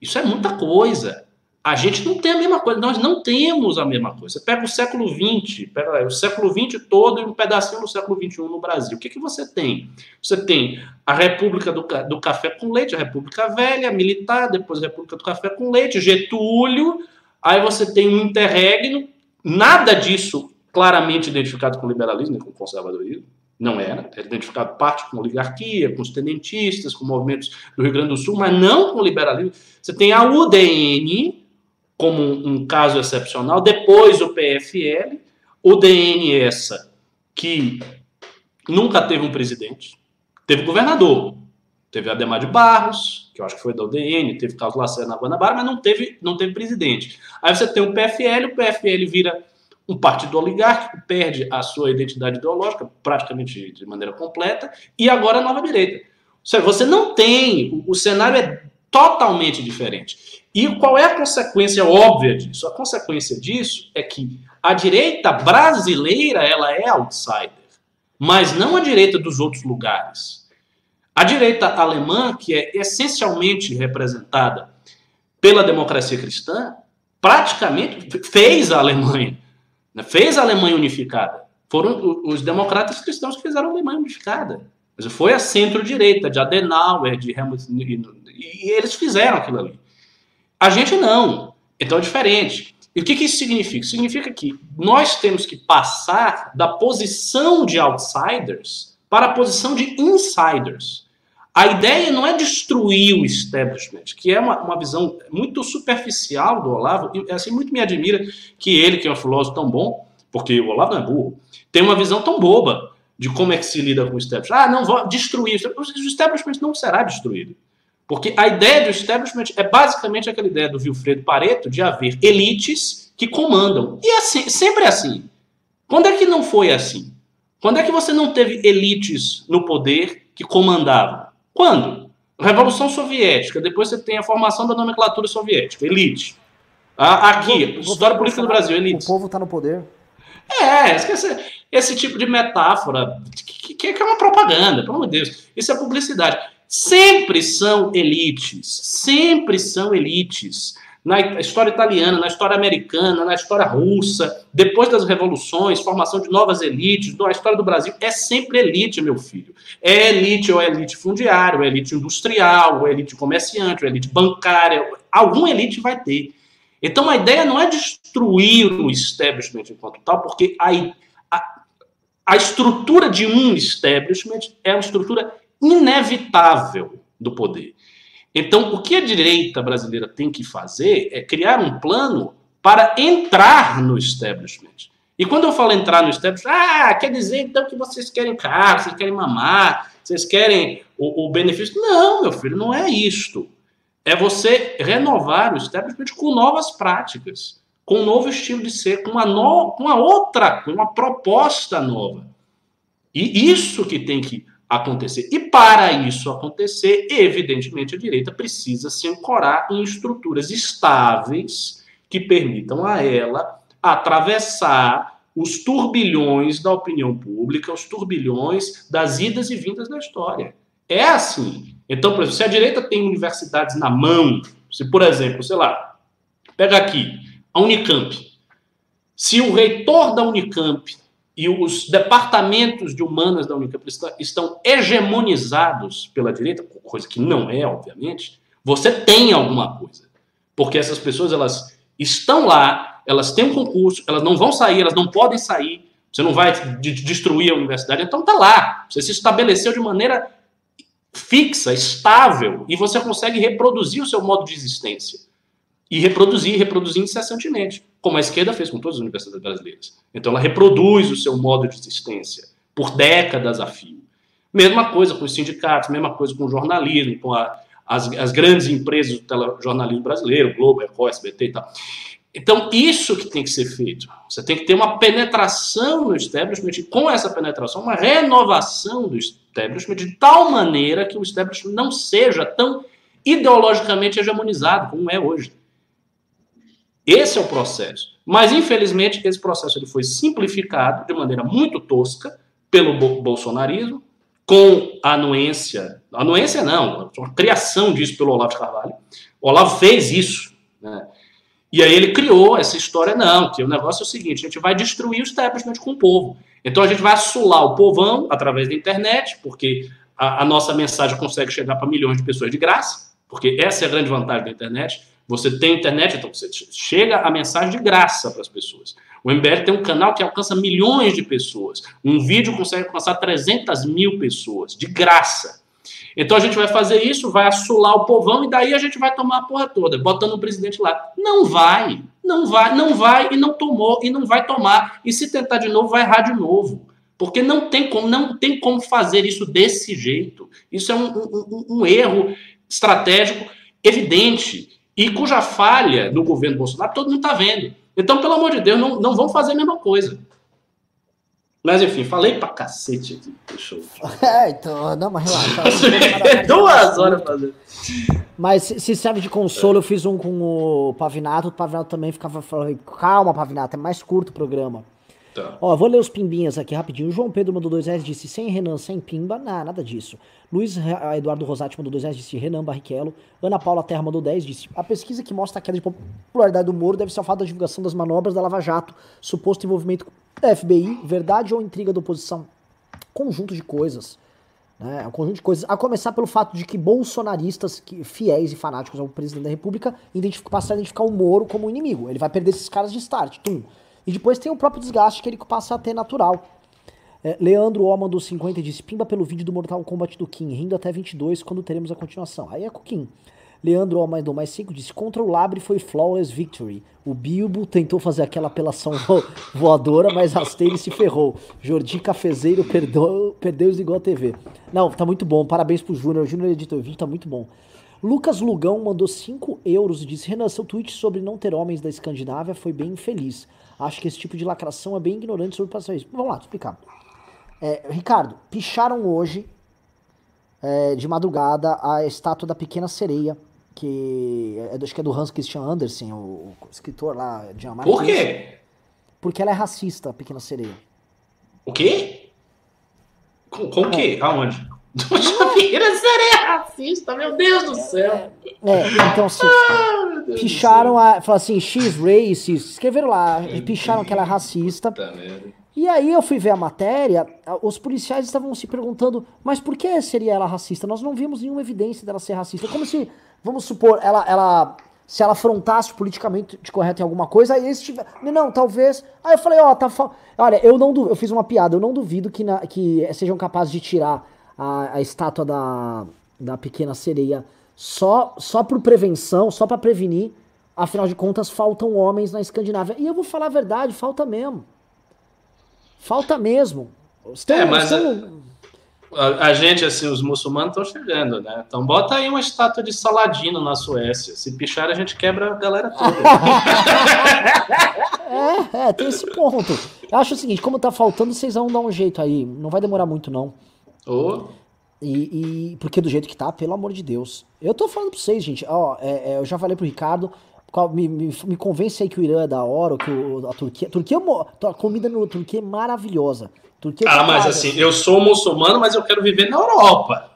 Isso é muita coisa. A gente não tem a mesma coisa, nós não temos a mesma coisa. Você pega o século XX, pega o século XX todo e um pedacinho do século XXI no Brasil. O que, que você tem? Você tem a República do, do Café com Leite, a República Velha, militar, depois a República do Café com Leite, Getúlio, aí você tem um interregno, nada disso claramente identificado com liberalismo e com conservadorismo. Não era, era identificado parte com oligarquia, com os tenentistas, com movimentos do Rio Grande do Sul, mas não com liberalismo. Você tem a UDN, como um caso excepcional. Depois o PFL, o DNS, que nunca teve um presidente, teve governador. Teve Ademar de Barros, que eu acho que foi da UDN, teve Carlos Lacerda na Guanabara, mas não teve, não teve presidente. Aí você tem o PFL, o PFL vira um partido oligárquico, perde a sua identidade ideológica praticamente de maneira completa, e agora a nova direita. Ou seja, você não tem, o cenário é totalmente diferente. E qual é a consequência óbvia disso? A consequência disso é que a direita brasileira ela é outsider, mas não a direita dos outros lugares. A direita alemã, que é essencialmente representada pela democracia cristã, praticamente fez a Alemanha, né? fez a Alemanha unificada. Foram os democratas cristãos que fizeram a Alemanha unificada. Foi a centro-direita, de Adenauer, de Helmut, e eles fizeram aquilo ali. A gente não. Então é diferente. E o que, que isso significa? Significa que nós temos que passar da posição de outsiders para a posição de insiders. A ideia não é destruir o establishment, que é uma, uma visão muito superficial do Olavo, e assim, muito me admira que ele, que é um filósofo tão bom, porque o Olavo não é burro, tem uma visão tão boba de como é que se lida com o establishment. Ah, não, vou destruir. O establishment não será destruído. Porque a ideia do establishment é basicamente aquela ideia do Wilfredo Pareto de haver elites que comandam. E é assim, sempre é assim. Quando é que não foi assim? Quando é que você não teve elites no poder que comandavam? Quando? Revolução Soviética, depois você tem a formação da nomenclatura soviética, elite. Aqui, história política do Brasil, elite. O povo está no poder. É, esquece esse tipo de metáfora, que, que, que é uma propaganda, pelo amor de Deus. Isso é publicidade. Sempre são elites, sempre são elites. Na história italiana, na história americana, na história russa, depois das revoluções, formação de novas elites, na história do Brasil, é sempre elite, meu filho. É elite ou é elite fundiária, ou é elite industrial, ou é elite comerciante, ou é elite bancária, alguma elite vai ter. Então a ideia não é destruir o establishment enquanto tal, porque a, a, a estrutura de um establishment é uma estrutura inevitável do poder. Então, o que a direita brasileira tem que fazer é criar um plano para entrar no establishment. E quando eu falo entrar no establishment, ah, quer dizer então que vocês querem carro, vocês querem mamar, vocês querem o, o benefício. Não, meu filho, não é isto. É você renovar o establishment com novas práticas, com um novo estilo de ser, com uma, no, com uma outra, com uma proposta nova. E isso que tem que acontecer. E para isso acontecer, evidentemente, a direita precisa se ancorar em estruturas estáveis que permitam a ela atravessar os turbilhões da opinião pública, os turbilhões das idas e vindas da história. É assim. Então, por exemplo, se a direita tem universidades na mão, se, por exemplo, sei lá, pega aqui, a Unicamp. Se o reitor da Unicamp e os departamentos de humanas da Unicamp estão hegemonizados pela direita, coisa que não é, obviamente, você tem alguma coisa. Porque essas pessoas, elas estão lá, elas têm um concurso, elas não vão sair, elas não podem sair, você não vai destruir a universidade, então tá lá. Você se estabeleceu de maneira fixa, estável, e você consegue reproduzir o seu modo de existência. E reproduzir, reproduzir incessantemente como a esquerda fez com todas as universidades brasileiras. Então ela reproduz o seu modo de existência por décadas a fio. Mesma coisa com os sindicatos, mesma coisa com o jornalismo, com a, as, as, grandes empresas do telejornalismo brasileiro, Globo, Record, SBT e tal. Então, isso que tem que ser feito. Você tem que ter uma penetração no establishment, e com essa penetração, uma renovação do establishment, de tal maneira que o establishment não seja tão ideologicamente hegemonizado como é hoje. Esse é o processo. Mas, infelizmente, esse processo ele foi simplificado de maneira muito tosca pelo bolsonarismo, com anuência. Anuência não, a criação disso pelo Olavo de Carvalho. O Olavo fez isso. Né? E aí ele criou essa história, não, que o negócio é o seguinte: a gente vai destruir o establishment com o povo. Então a gente vai assular o povão através da internet, porque a, a nossa mensagem consegue chegar para milhões de pessoas de graça, porque essa é a grande vantagem da internet. Você tem internet, então você chega a mensagem de graça para as pessoas. O MBL tem um canal que alcança milhões de pessoas. Um vídeo consegue alcançar 300 mil pessoas, de graça. Então a gente vai fazer isso, vai assolar o povão e daí a gente vai tomar a porra toda, botando o presidente lá. Não vai, não vai, não vai e não tomou e não vai tomar. E se tentar de novo, vai errar de novo. Porque não tem como, não tem como fazer isso desse jeito. Isso é um, um, um erro estratégico evidente e cuja falha no governo Bolsonaro todo mundo está vendo. Então, pelo amor de Deus, não, não vão fazer a mesma coisa. Mas enfim, falei pra cacete aqui. Deixa eu... (laughs) É, então, não, mas relaxa. (laughs) Duas horas fazendo. Mas se se serve de consolo, eu fiz um com o Pavinato. O Pavinato também ficava falando, calma, Pavinato, é mais curto o programa. Tá. Ó, vou ler os pimbinhas aqui rapidinho. João Pedro mandou dois reais disse sem Renan, sem pimba, nah, nada disso. Luiz Ra- Eduardo Rosati mandou dois reais disse Renan Barrichello. Ana Paula Terra mandou 10 disse a pesquisa que mostra a queda de popularidade do Moro deve ser o fato da divulgação das manobras da Lava Jato, suposto envolvimento da FBI, verdade ou intriga da oposição? Conjunto de coisas. Né? É um conjunto de coisas. A começar pelo fato de que bolsonaristas, que, fiéis e fanáticos ao presidente da República, identific- passaram a identificar o Moro como inimigo. Ele vai perder esses caras de start. Tum. E depois tem o próprio desgaste que ele passa a ter natural. É, Leandro O mandou 50 e disse: Pimba pelo vídeo do Mortal Kombat do Kim, rindo até 22 quando teremos a continuação. Aí é com o Kim. Leandro O mandou mais 5 disse: Contra o Labre foi flawless victory. O Bilbo tentou fazer aquela apelação vo- voadora, mas rasteiro se ferrou. Jordi Cafezeiro perdeu, perdeu os igual a TV. Não, tá muito bom. Parabéns pro Júnior. Júnior editou o vídeo, tá muito bom. Lucas Lugão mandou 5 euros e disse: Renan, seu tweet sobre não ter homens da Escandinávia foi bem infeliz. Acho que esse tipo de lacração é bem ignorante sobre o pacificismo. Vamos lá, explicar. É, Ricardo, picharam hoje, é, de madrugada, a estátua da Pequena Sereia, que é, acho que é do Hans Christian Andersen, o, o escritor lá dinamarquês. Por quê? Porque ela é racista, a Pequena Sereia. O quê? Com, com o quê? Aonde? Pequena sereia racista, meu Deus do céu. É, então assim, Ah, meu Deus picharam a. Falaram assim, X racist, escreveram lá, picharam que ela é racista. Tá. E aí eu fui ver a matéria, os policiais estavam se perguntando, mas por que seria ela racista? Nós não vimos nenhuma evidência dela ser racista. Como se, vamos supor, ela, ela se ela afrontasse politicamente de correto em alguma coisa, aí eles tiver, não, talvez. Aí eu falei, ó, tá fa... olha, eu não du- eu fiz uma piada, eu não duvido que, na- que sejam capazes de tirar a, a estátua da, da pequena sereia só só por prevenção, só pra prevenir. Afinal de contas, faltam homens na Escandinávia. E eu vou falar a verdade, falta mesmo. Falta mesmo. Estão- É, mas estão- A, a gente, assim, os muçulmanos estão chegando, né? Então bota aí uma estátua de Saladino na Suécia. Se pichar, a gente quebra a galera toda. (laughs) É, é, tem esse ponto. Eu acho o seguinte, como tá faltando, vocês vão dar um jeito aí. Não vai demorar muito, não. Ô, E, e- porque do jeito que tá, pelo amor de Deus. Eu tô falando pra vocês, gente. Ó, é, é, eu já falei pro Ricardo. Me, me, me convence aí que o Irã é da hora, que o- a Turquia. Turquia é a comida no Turquia é maravilhosa. Turquia é Ah, mas assim, eu sou muçulmano, mas eu quero viver na Europa.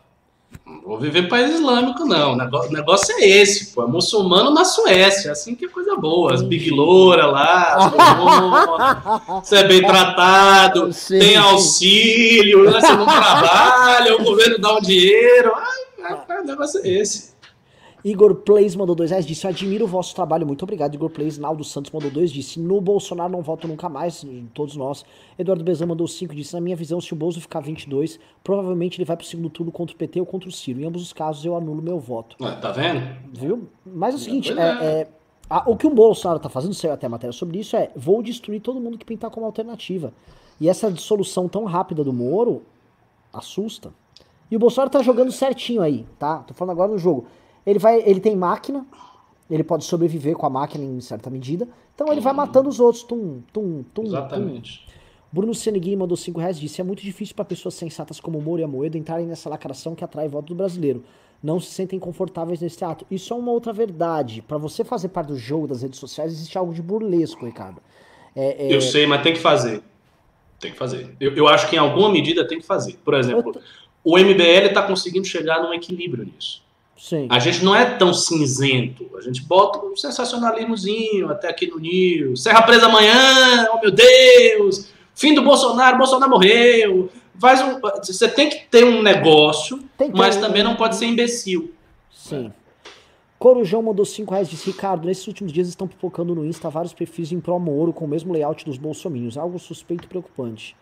Não vou viver país islâmico, não. O negócio, o negócio é esse, pô. É muçulmano na Suécia. Assim que é coisa boa. As big loura lá, (laughs) você é bem tratado, Sim, tem auxílio, né? você não trabalha, o governo dá um dinheiro. Ah, ah, o negócio é esse. Igor Plays mandou dois reais, disse, eu admiro o vosso trabalho, muito obrigado, Igor Plays. Naldo Santos mandou dois, disse, no Bolsonaro não voto nunca mais, todos nós. Eduardo Bezan mandou cinco, disse, na minha visão, se o Bolso ficar 22, provavelmente ele vai pro segundo turno contra o PT ou contra o Ciro. Em ambos os casos, eu anulo meu voto. Ué, Tá vendo? Viu? Mas é o seguinte, é, é. é, a- o que o Bolsonaro tá fazendo, saiu até a matéria sobre isso, é, vou destruir todo mundo que pintar como alternativa. E essa dissolução tão rápida do Moro assusta. E o Bolsonaro tá jogando certinho aí, tá? Tô falando agora no jogo. Ele vai, ele tem máquina, ele pode sobreviver com a máquina em certa medida. Então ele vai matando os outros, tum, tum, tum, tum. Exatamente. Bruno Seneguin mandou 5 reais disse: É muito difícil para pessoas sensatas como o Moro e a Moedo entrarem nessa lacração que atrai voto do brasileiro. Não se sentem confortáveis nesse ato. Isso é uma outra verdade. Para você fazer parte do jogo das redes sociais, existe algo de burlesco, Ricardo. É, é, Eu sei, mas tem que fazer. Tem que fazer. Eu, eu acho que em alguma medida tem que fazer. Por exemplo, o MBL está conseguindo chegar num equilíbrio nisso. Sim. A gente não é tão cinzento. A gente bota um sensacionalismozinho até aqui no News. Serra presa amanhã, oh meu Deus! Fim do Bolsonaro, Bolsonaro morreu. Faz um, você tem que ter um negócio, ter mas um- também não pode ser imbecil. Sim. Corujão mandou 5 reais disse: Ricardo, nesses últimos dias estão pipocando no Insta vários perfis em pró Moro com o mesmo layout dos bolsominhos. Algo suspeito e preocupante.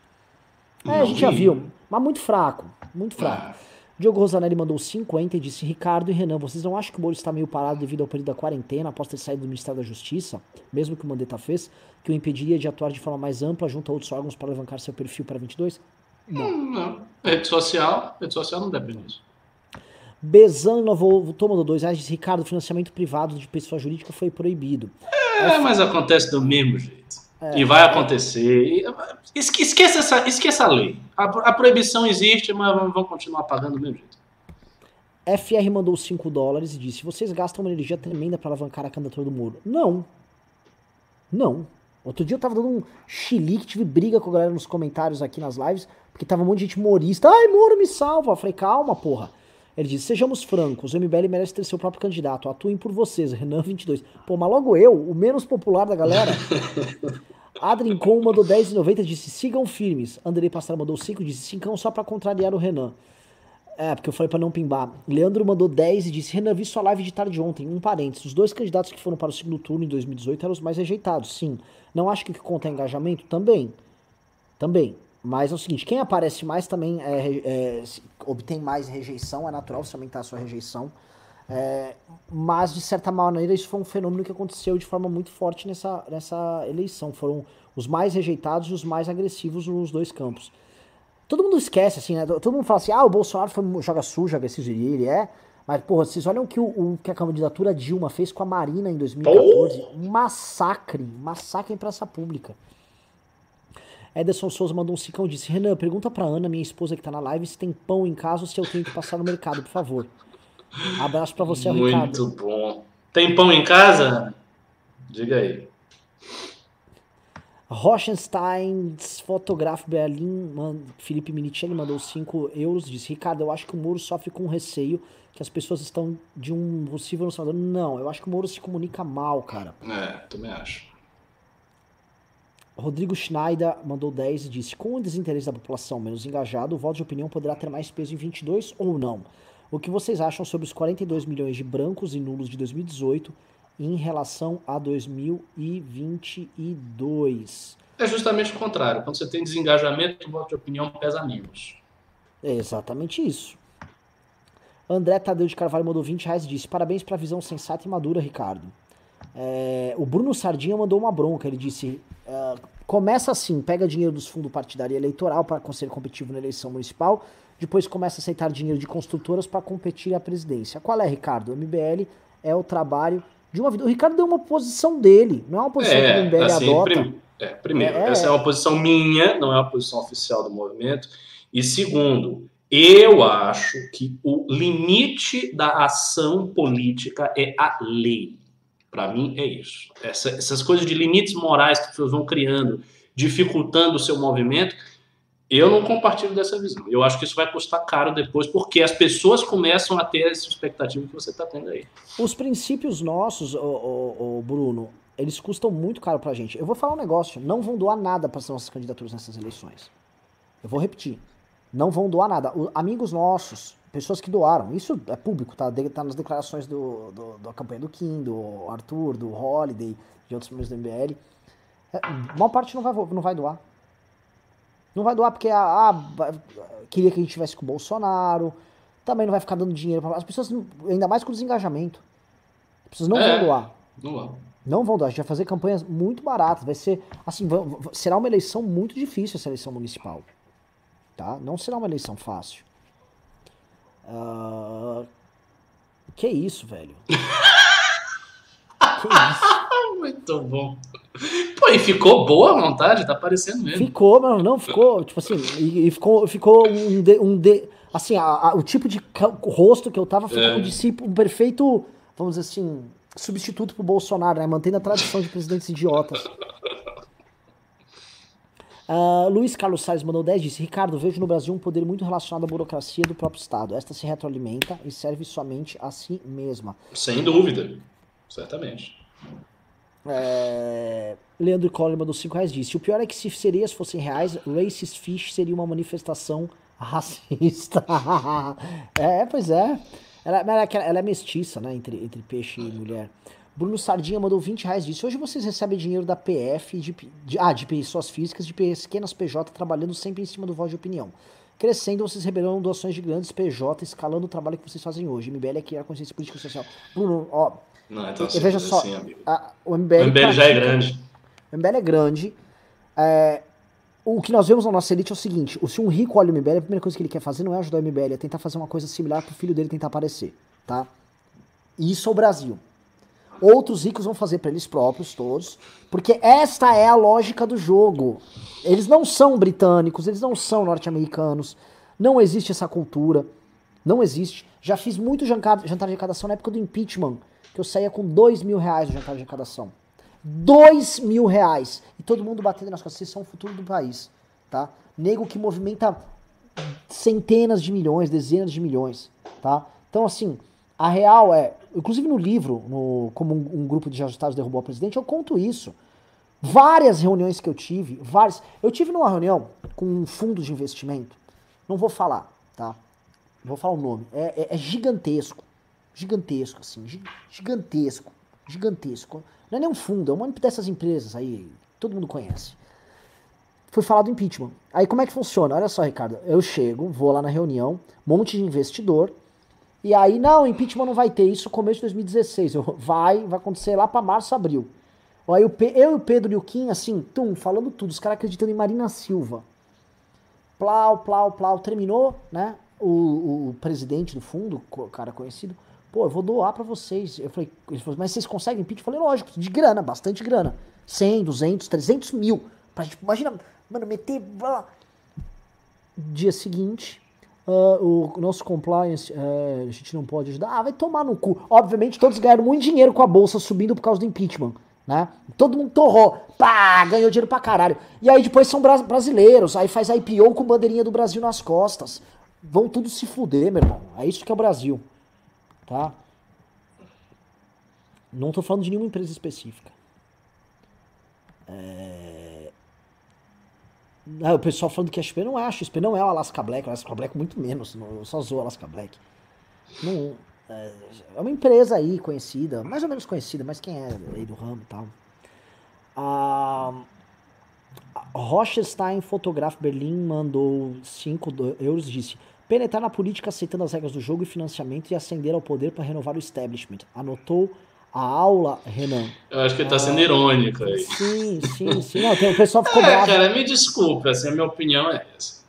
É, a gente já vi. viu, mas muito fraco. Muito fraco. Diogo Rosanelli mandou 50 e disse: Ricardo e Renan, vocês não acham que o Moro está meio parado devido ao período da quarentena após ter saído do Ministério da Justiça, mesmo que o Mandetta fez, que o impediria de atuar de forma mais ampla junto a outros órgãos para alavancar seu perfil para 22? Não. Não. Rede social, rede social não depende disso. Bezano voltou, mandou dois reais, disse: Ricardo, financiamento privado de pessoa jurídica foi proibido. É, mas acontece do mesmo jeito. É, e vai acontecer. Esqueça essa, esqueça a lei. A, a proibição existe, mas vão continuar pagando do mesmo jeito. FR mandou 5 dólares e disse: Vocês gastam uma energia tremenda para alavancar a candidatura do Moro. Não. Não. Outro dia eu tava dando um chilique, tive briga com a galera nos comentários aqui nas lives, porque tava um monte de gente morista. Ai, Moro, me salva. Eu falei, calma, porra. Ele disse: Sejamos francos, o MBL merece ter seu próprio candidato. Atuem por vocês, Renan 22. Pô, mas logo eu, o menos popular da galera. (laughs) Adrien Com mandou 10,90 disse: Sigam firmes. Andrei Passar mandou 5 disse: Cincão só pra contrariar o Renan. É, porque eu falei para não pimbar. Leandro mandou 10 e disse: Renan, vi sua live de tarde ontem. Um parênteses: os dois candidatos que foram para o segundo turno em 2018 eram os mais rejeitados. Sim. Não acho que o que conta é engajamento? Também. Também. Mas é o seguinte: quem aparece mais também é, é, obtém mais rejeição. É natural você aumentar a sua rejeição. É, mas, de certa maneira, isso foi um fenômeno que aconteceu de forma muito forte nessa, nessa eleição. Foram os mais rejeitados e os mais agressivos nos dois campos. Todo mundo esquece, assim, né? Todo mundo fala assim, ah, o Bolsonaro foi, joga sujo, agressivo, ele é. Mas, porra, vocês olham o que, o, o, que a candidatura Dilma fez com a Marina em 2014. Um massacre, massacre em praça pública. Ederson Souza mandou um cicão e disse: Renan, pergunta pra Ana, minha esposa que tá na live, se tem pão em casa ou se eu tenho que passar no mercado, por favor. Abraço pra você, Muito Ricardo. Muito bom. Tem pão em casa? Diga aí. Rochenstein, fotógrafo Berlim, Felipe Minicelli mandou 5 euros, disse, Ricardo, eu acho que o Moro sofre com receio que as pessoas estão de um possível. Não, eu acho que o Moro se comunica mal, cara. É, também acho. Rodrigo Schneider mandou 10 e disse, com o desinteresse da população menos engajada, o voto de opinião poderá ter mais peso em 22 ou não. O que vocês acham sobre os 42 milhões de brancos e nulos de 2018 em relação a 2022. É justamente o contrário. Quando você tem desengajamento, o voto de opinião pesa menos. É exatamente isso. André Tadeu de Carvalho mandou 20 reais e disse: Parabéns para a visão sensata e madura, Ricardo. É, o Bruno Sardinha mandou uma bronca. Ele disse: uh, começa assim, pega dinheiro dos fundos partidário e eleitoral para ser competitivo na eleição municipal, depois começa a aceitar dinheiro de construtoras para competir à presidência. Qual é, Ricardo? O MBL é o trabalho de uma vida. O Ricardo deu uma posição dele, não é uma posição é, que o MBL assim, adota. Prim, é, primeiro, é, essa é uma posição minha, não é uma posição oficial do movimento. E segundo, eu acho que o limite da ação política é a lei. Para mim é isso. Essa, essas coisas de limites morais que as pessoas vão criando, dificultando o seu movimento, eu não compartilho dessa visão. Eu acho que isso vai custar caro depois, porque as pessoas começam a ter essa expectativa que você está tendo aí. Os princípios nossos, o Bruno, eles custam muito caro pra gente. Eu vou falar um negócio, não vão doar nada para as nossas candidaturas nessas eleições. Eu vou repetir. Não vão doar nada. O, amigos nossos, pessoas que doaram, isso é público, tá? De, tá nas declarações do, do, da campanha do Kim, do Arthur, do Holiday, de outros membros do MBL. É, maior parte não vai, não vai doar. Não vai doar porque ah, ah, queria que a gente tivesse com o Bolsonaro. Também não vai ficar dando dinheiro para as pessoas, ainda mais com desengajamento. As pessoas não é, vão doar. Não vão. Não vão doar. A gente vai fazer campanhas muito baratas. Vai ser, assim, será uma eleição muito difícil essa eleição municipal. Tá? Não será uma eleição fácil. Uh, que isso, velho? que (laughs) isso? muito bom. Pô, e ficou boa a montagem, tá parecendo mesmo. Ficou, mas não, ficou, tipo assim, e, e ficou, ficou um, de, um de, assim, a, a, o tipo de rosto que eu tava ficou é. de um perfeito, vamos dizer assim, substituto pro Bolsonaro, né, mantendo a tradição de presidentes idiotas. Uh, Luiz Carlos Salles mandou 10 disse: Ricardo, vejo no Brasil um poder muito relacionado à burocracia do próprio Estado. Esta se retroalimenta e serve somente a si mesma. Sem dúvida, certamente. É... Leandro Coleman mandou 5 reais disse: O pior é que se sereias fossem reais, Racist Fish seria uma manifestação racista. (laughs) é, pois é. Ela, ela, ela, é mestiça, né? Entre, entre peixe e mulher. Bruno Sardinha mandou 20 reais disse: Hoje vocês recebem dinheiro da PF, de, de, ah, de pessoas físicas, de pequenas PJ, trabalhando sempre em cima do voz de opinião. Crescendo, vocês receberão doações de grandes PJ, escalando o trabalho que vocês fazem hoje. MBL é criar consciência política e social. Bruno, ó, não, então assim, veja só, assim, a, o MBL, o MBL já é grande. O MBL é grande. É, o que nós vemos na nossa elite é o seguinte: se um rico olha o MBL, a primeira coisa que ele quer fazer não é ajudar o MBL, é tentar fazer uma coisa similar para o filho dele tentar aparecer. Tá? E isso é o Brasil. Outros ricos vão fazer para eles próprios, todos. Porque esta é a lógica do jogo. Eles não são britânicos, eles não são norte-americanos. Não existe essa cultura. Não existe. Já fiz muito jantar, de arrecadação na época do impeachment, que eu saía com dois mil reais no jantar de arrecadação. Dois mil reais. E todo mundo batendo nas costas. Vocês são o futuro do país. Tá? Nego que movimenta centenas de milhões, dezenas de milhões. Tá? Então, assim, a real é, inclusive no livro, no, como um, um grupo de ajustados derrubou o presidente, eu conto isso. Várias reuniões que eu tive, várias. Eu tive numa reunião com um fundo de investimento, não vou falar, tá? Não vou falar o nome. É, é, é gigantesco. Gigantesco, assim. Gigantesco. Gigantesco. Não é nem um fundo, é uma dessas empresas aí, todo mundo conhece. Foi falar do impeachment. Aí como é que funciona? Olha só, Ricardo. Eu chego, vou lá na reunião, monte de investidor, e aí, não, impeachment não vai ter, isso começo de 2016. Eu, vai, vai acontecer lá para março, abril. Aí eu, eu e o Pedro e o Kim, assim, tum, falando tudo, os caras acreditando em Marina Silva. Plau, plau, plau, terminou, né? O, o, o presidente do fundo, o cara conhecido, pô, eu vou doar para vocês. Eu falei, mas vocês conseguem impeachment? Eu falei, lógico, de grana, bastante grana. 100, 200, 300 mil. Pra gente, imagina, mano, meter. Dia seguinte, Uh, o nosso compliance, uh, a gente não pode ajudar. Ah, vai tomar no cu. Obviamente, todos ganharam muito dinheiro com a bolsa subindo por causa do impeachment. Né? Todo mundo torrou. Pá, ganhou dinheiro pra caralho. E aí depois são bra brasileiros. Aí faz IPO com bandeirinha do Brasil nas costas. Vão tudo se fuder, meu irmão. É isso que é o Brasil. Tá? Não tô falando de nenhuma empresa específica. É... Ah, o pessoal falando que a XP não é, a XP não é o Alaska Black, o Alaska Black muito menos, eu só zoou Alaska Black. Não, é, é uma empresa aí conhecida, mais ou menos conhecida, mas quem é aí do ramo e tal. A Rochestein Photograph Berlim mandou 5 euros e disse: penetrar na política aceitando as regras do jogo e financiamento e ascender ao poder para renovar o establishment. Anotou a aula, Renan. Eu acho que ele tá sendo irônico aí. Sim, sim, sim. Não, o pessoal ficou (laughs) é, bravo. Cara, me desculpe, assim, a minha opinião é essa.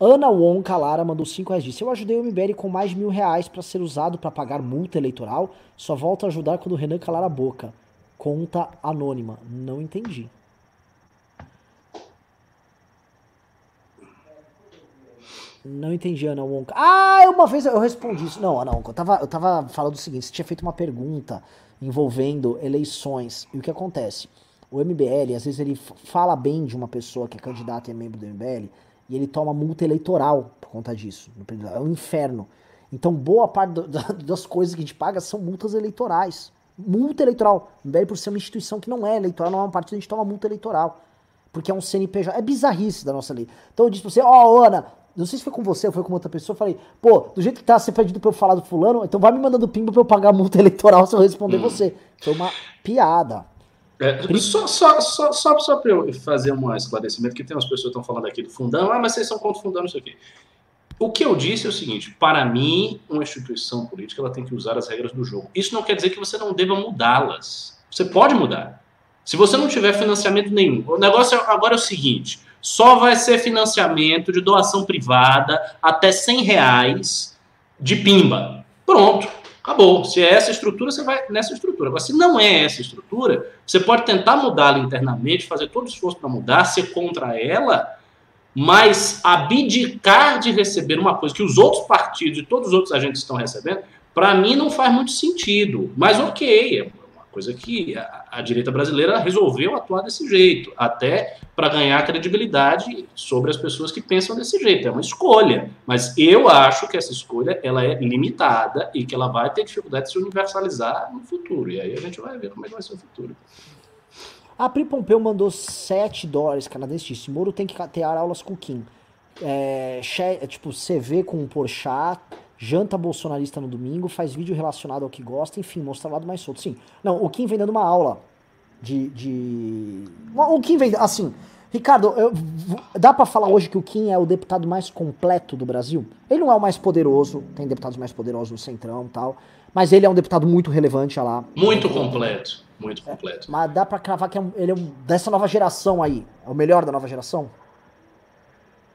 Ana Won Calara mandou 5 reais. Disse: Eu ajudei o MBL com mais de mil reais para ser usado para pagar multa eleitoral. Só volto a ajudar quando o Renan calar a boca. Conta anônima. Não entendi. Não entendi, Ana Wonka. Ah, uma vez eu respondi isso. Não, Ana Wonka, eu tava, eu tava falando o seguinte: você tinha feito uma pergunta envolvendo eleições. E o que acontece? O MBL, às vezes, ele fala bem de uma pessoa que é candidata e é membro do MBL, e ele toma multa eleitoral por conta disso. É um inferno. Então, boa parte do, (laughs) das coisas que a gente paga são multas eleitorais. Multa eleitoral. O MBL, por ser uma instituição que não é eleitoral, não é um partido, a gente toma multa eleitoral. Porque é um CNPJ. É bizarrice da nossa lei. Então eu disse pra você, ó, oh, Ana, não sei se foi com você ou foi com outra pessoa. Eu falei, pô, do jeito que tá, você pedido pra eu falar do fulano, então vai me mandando pimba pra eu pagar a multa (laughs) eleitoral se eu responder hum. você. Foi uma piada. É, só, só, só, só, só pra eu fazer um esclarecimento, que tem umas pessoas que estão falando aqui do fundão, ah, mas vocês são contra o fundão, não sei o quê. O que eu disse é o seguinte: para mim, uma instituição política ela tem que usar as regras do jogo. Isso não quer dizer que você não deva mudá-las. Você pode mudar. Se você não tiver financiamento nenhum, o negócio agora é o seguinte: só vai ser financiamento de doação privada até 100 reais de pimba. Pronto, acabou. Se é essa estrutura, você vai nessa estrutura. Agora, se não é essa estrutura, você pode tentar mudá-la internamente, fazer todo o esforço para mudar, ser contra ela, mas abdicar de receber uma coisa que os outros partidos e todos os outros agentes estão recebendo, para mim não faz muito sentido. Mas ok, Coisa que a, a direita brasileira resolveu atuar desse jeito, até para ganhar credibilidade sobre as pessoas que pensam desse jeito. É uma escolha, mas eu acho que essa escolha ela é limitada e que ela vai ter dificuldade de se universalizar no futuro. E aí a gente vai ver como é que vai ser o futuro. A Pri Pompeu mandou 7 dólares canadenses. Moro tem que ter aulas com Kim. É, tipo, CV com Porchat, janta bolsonarista no domingo, faz vídeo relacionado ao que gosta, enfim, mostra o lado mais solto. Sim, não, o Kim vem dando uma aula de. de... O Kim vem. Assim, Ricardo, eu, dá para falar hoje que o Kim é o deputado mais completo do Brasil? Ele não é o mais poderoso, tem deputados mais poderosos no Centrão e tal, mas ele é um deputado muito relevante lá. Muito completo, muito completo. É, mas dá pra cravar que é um, ele é um, dessa nova geração aí, é o melhor da nova geração?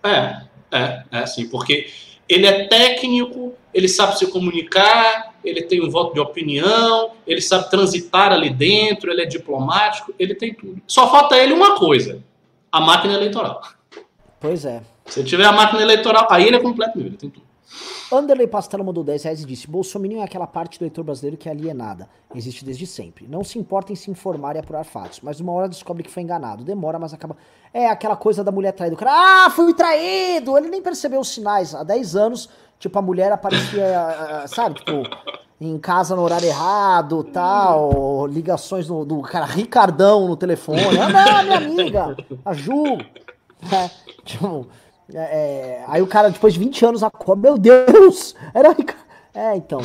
É, é, é sim, porque ele é técnico, ele sabe se comunicar, ele tem um voto de opinião, ele sabe transitar ali dentro, ele é diplomático, ele tem tudo. Só falta ele uma coisa: a máquina eleitoral. Pois é. Se tiver a máquina eleitoral, aí ele é completo, ele tem tudo. Anderley Pastelo mandou 10 reais e disse: Bolsonaro é aquela parte do eleitor brasileiro que é alienada. Existe desde sempre. Não se importa em se informar e apurar fatos, mas uma hora descobre que foi enganado. Demora, mas acaba. É aquela coisa da mulher traída. O cara, ah, fui traído! Ele nem percebeu os sinais. Há 10 anos, tipo, a mulher aparecia, sabe, tipo, em casa no horário errado, tal, ligações do, do cara Ricardão no telefone. Ah, não, minha amiga, a Ju. (laughs) É, tipo. É, é, aí o cara, depois de 20 anos, acorda, meu Deus! Era É, então.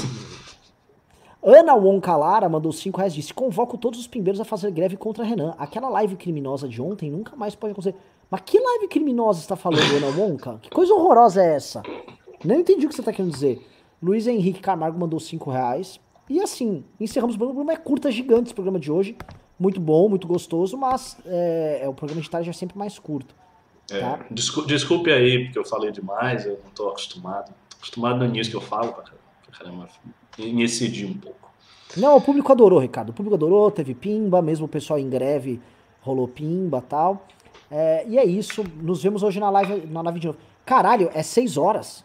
Ana Wonkalara mandou 5 reais e disse: Convoco todos os pimbeiros a fazer greve contra Renan. Aquela live criminosa de ontem nunca mais pode acontecer. Mas que live criminosa está falando, Ana Wonka? Que coisa horrorosa é essa? Não entendi o que você está querendo dizer. Luiz Henrique Camargo mandou 5 reais. E assim, encerramos o programa. O programa é curta, gigante esse programa de hoje. Muito bom, muito gostoso, mas é, é o programa de tarde é sempre mais curto. É, tá? desculpe, desculpe, aí, porque eu falei demais, eu não estou acostumado. Tô acostumado no início que eu falo pra caramba, me excedi um pouco. Não, o público adorou, Ricardo. O público adorou, teve pimba, mesmo o pessoal em greve rolou pimba tal. É, e é isso, nos vemos hoje na live, na live de novo. Caralho, é seis horas.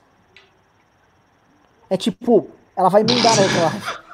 É tipo, ela vai emendar na outra live.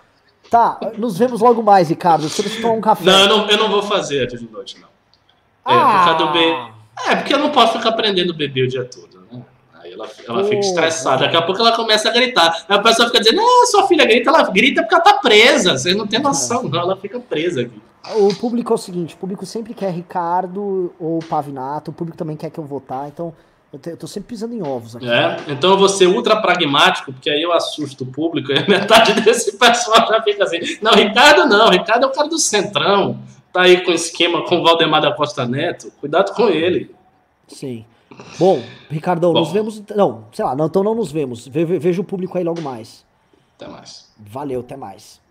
Tá, nos vemos logo mais, Ricardo. Você precisa tomar um café. Não, eu não, eu não vou fazer de noite, não. É, ah. por causa do bem. É, porque eu não posso ficar aprendendo beber o dia todo, né? Aí ela, ela fica estressada, daqui a pouco ela começa a gritar. Aí a pessoa fica dizendo, ah, sua filha grita, ela grita porque ela tá presa. Vocês não tem noção, não, ela fica presa aqui. O público é o seguinte, o público sempre quer Ricardo ou Pavinato, o público também quer que eu votar, então eu, te, eu tô sempre pisando em ovos aqui. É, então eu vou ser ultra pragmático, porque aí eu assusto o público (laughs) e metade desse pessoal já fica assim, não, Ricardo não, Ricardo é o cara do Centrão tá aí com esquema com o Valdemar da Costa Neto, cuidado com ele. Sim. Bom, Ricardão, Bom. nos vemos. Não, sei lá, não, então não nos vemos. Ve veja o público aí logo mais. Até mais. Valeu, até mais.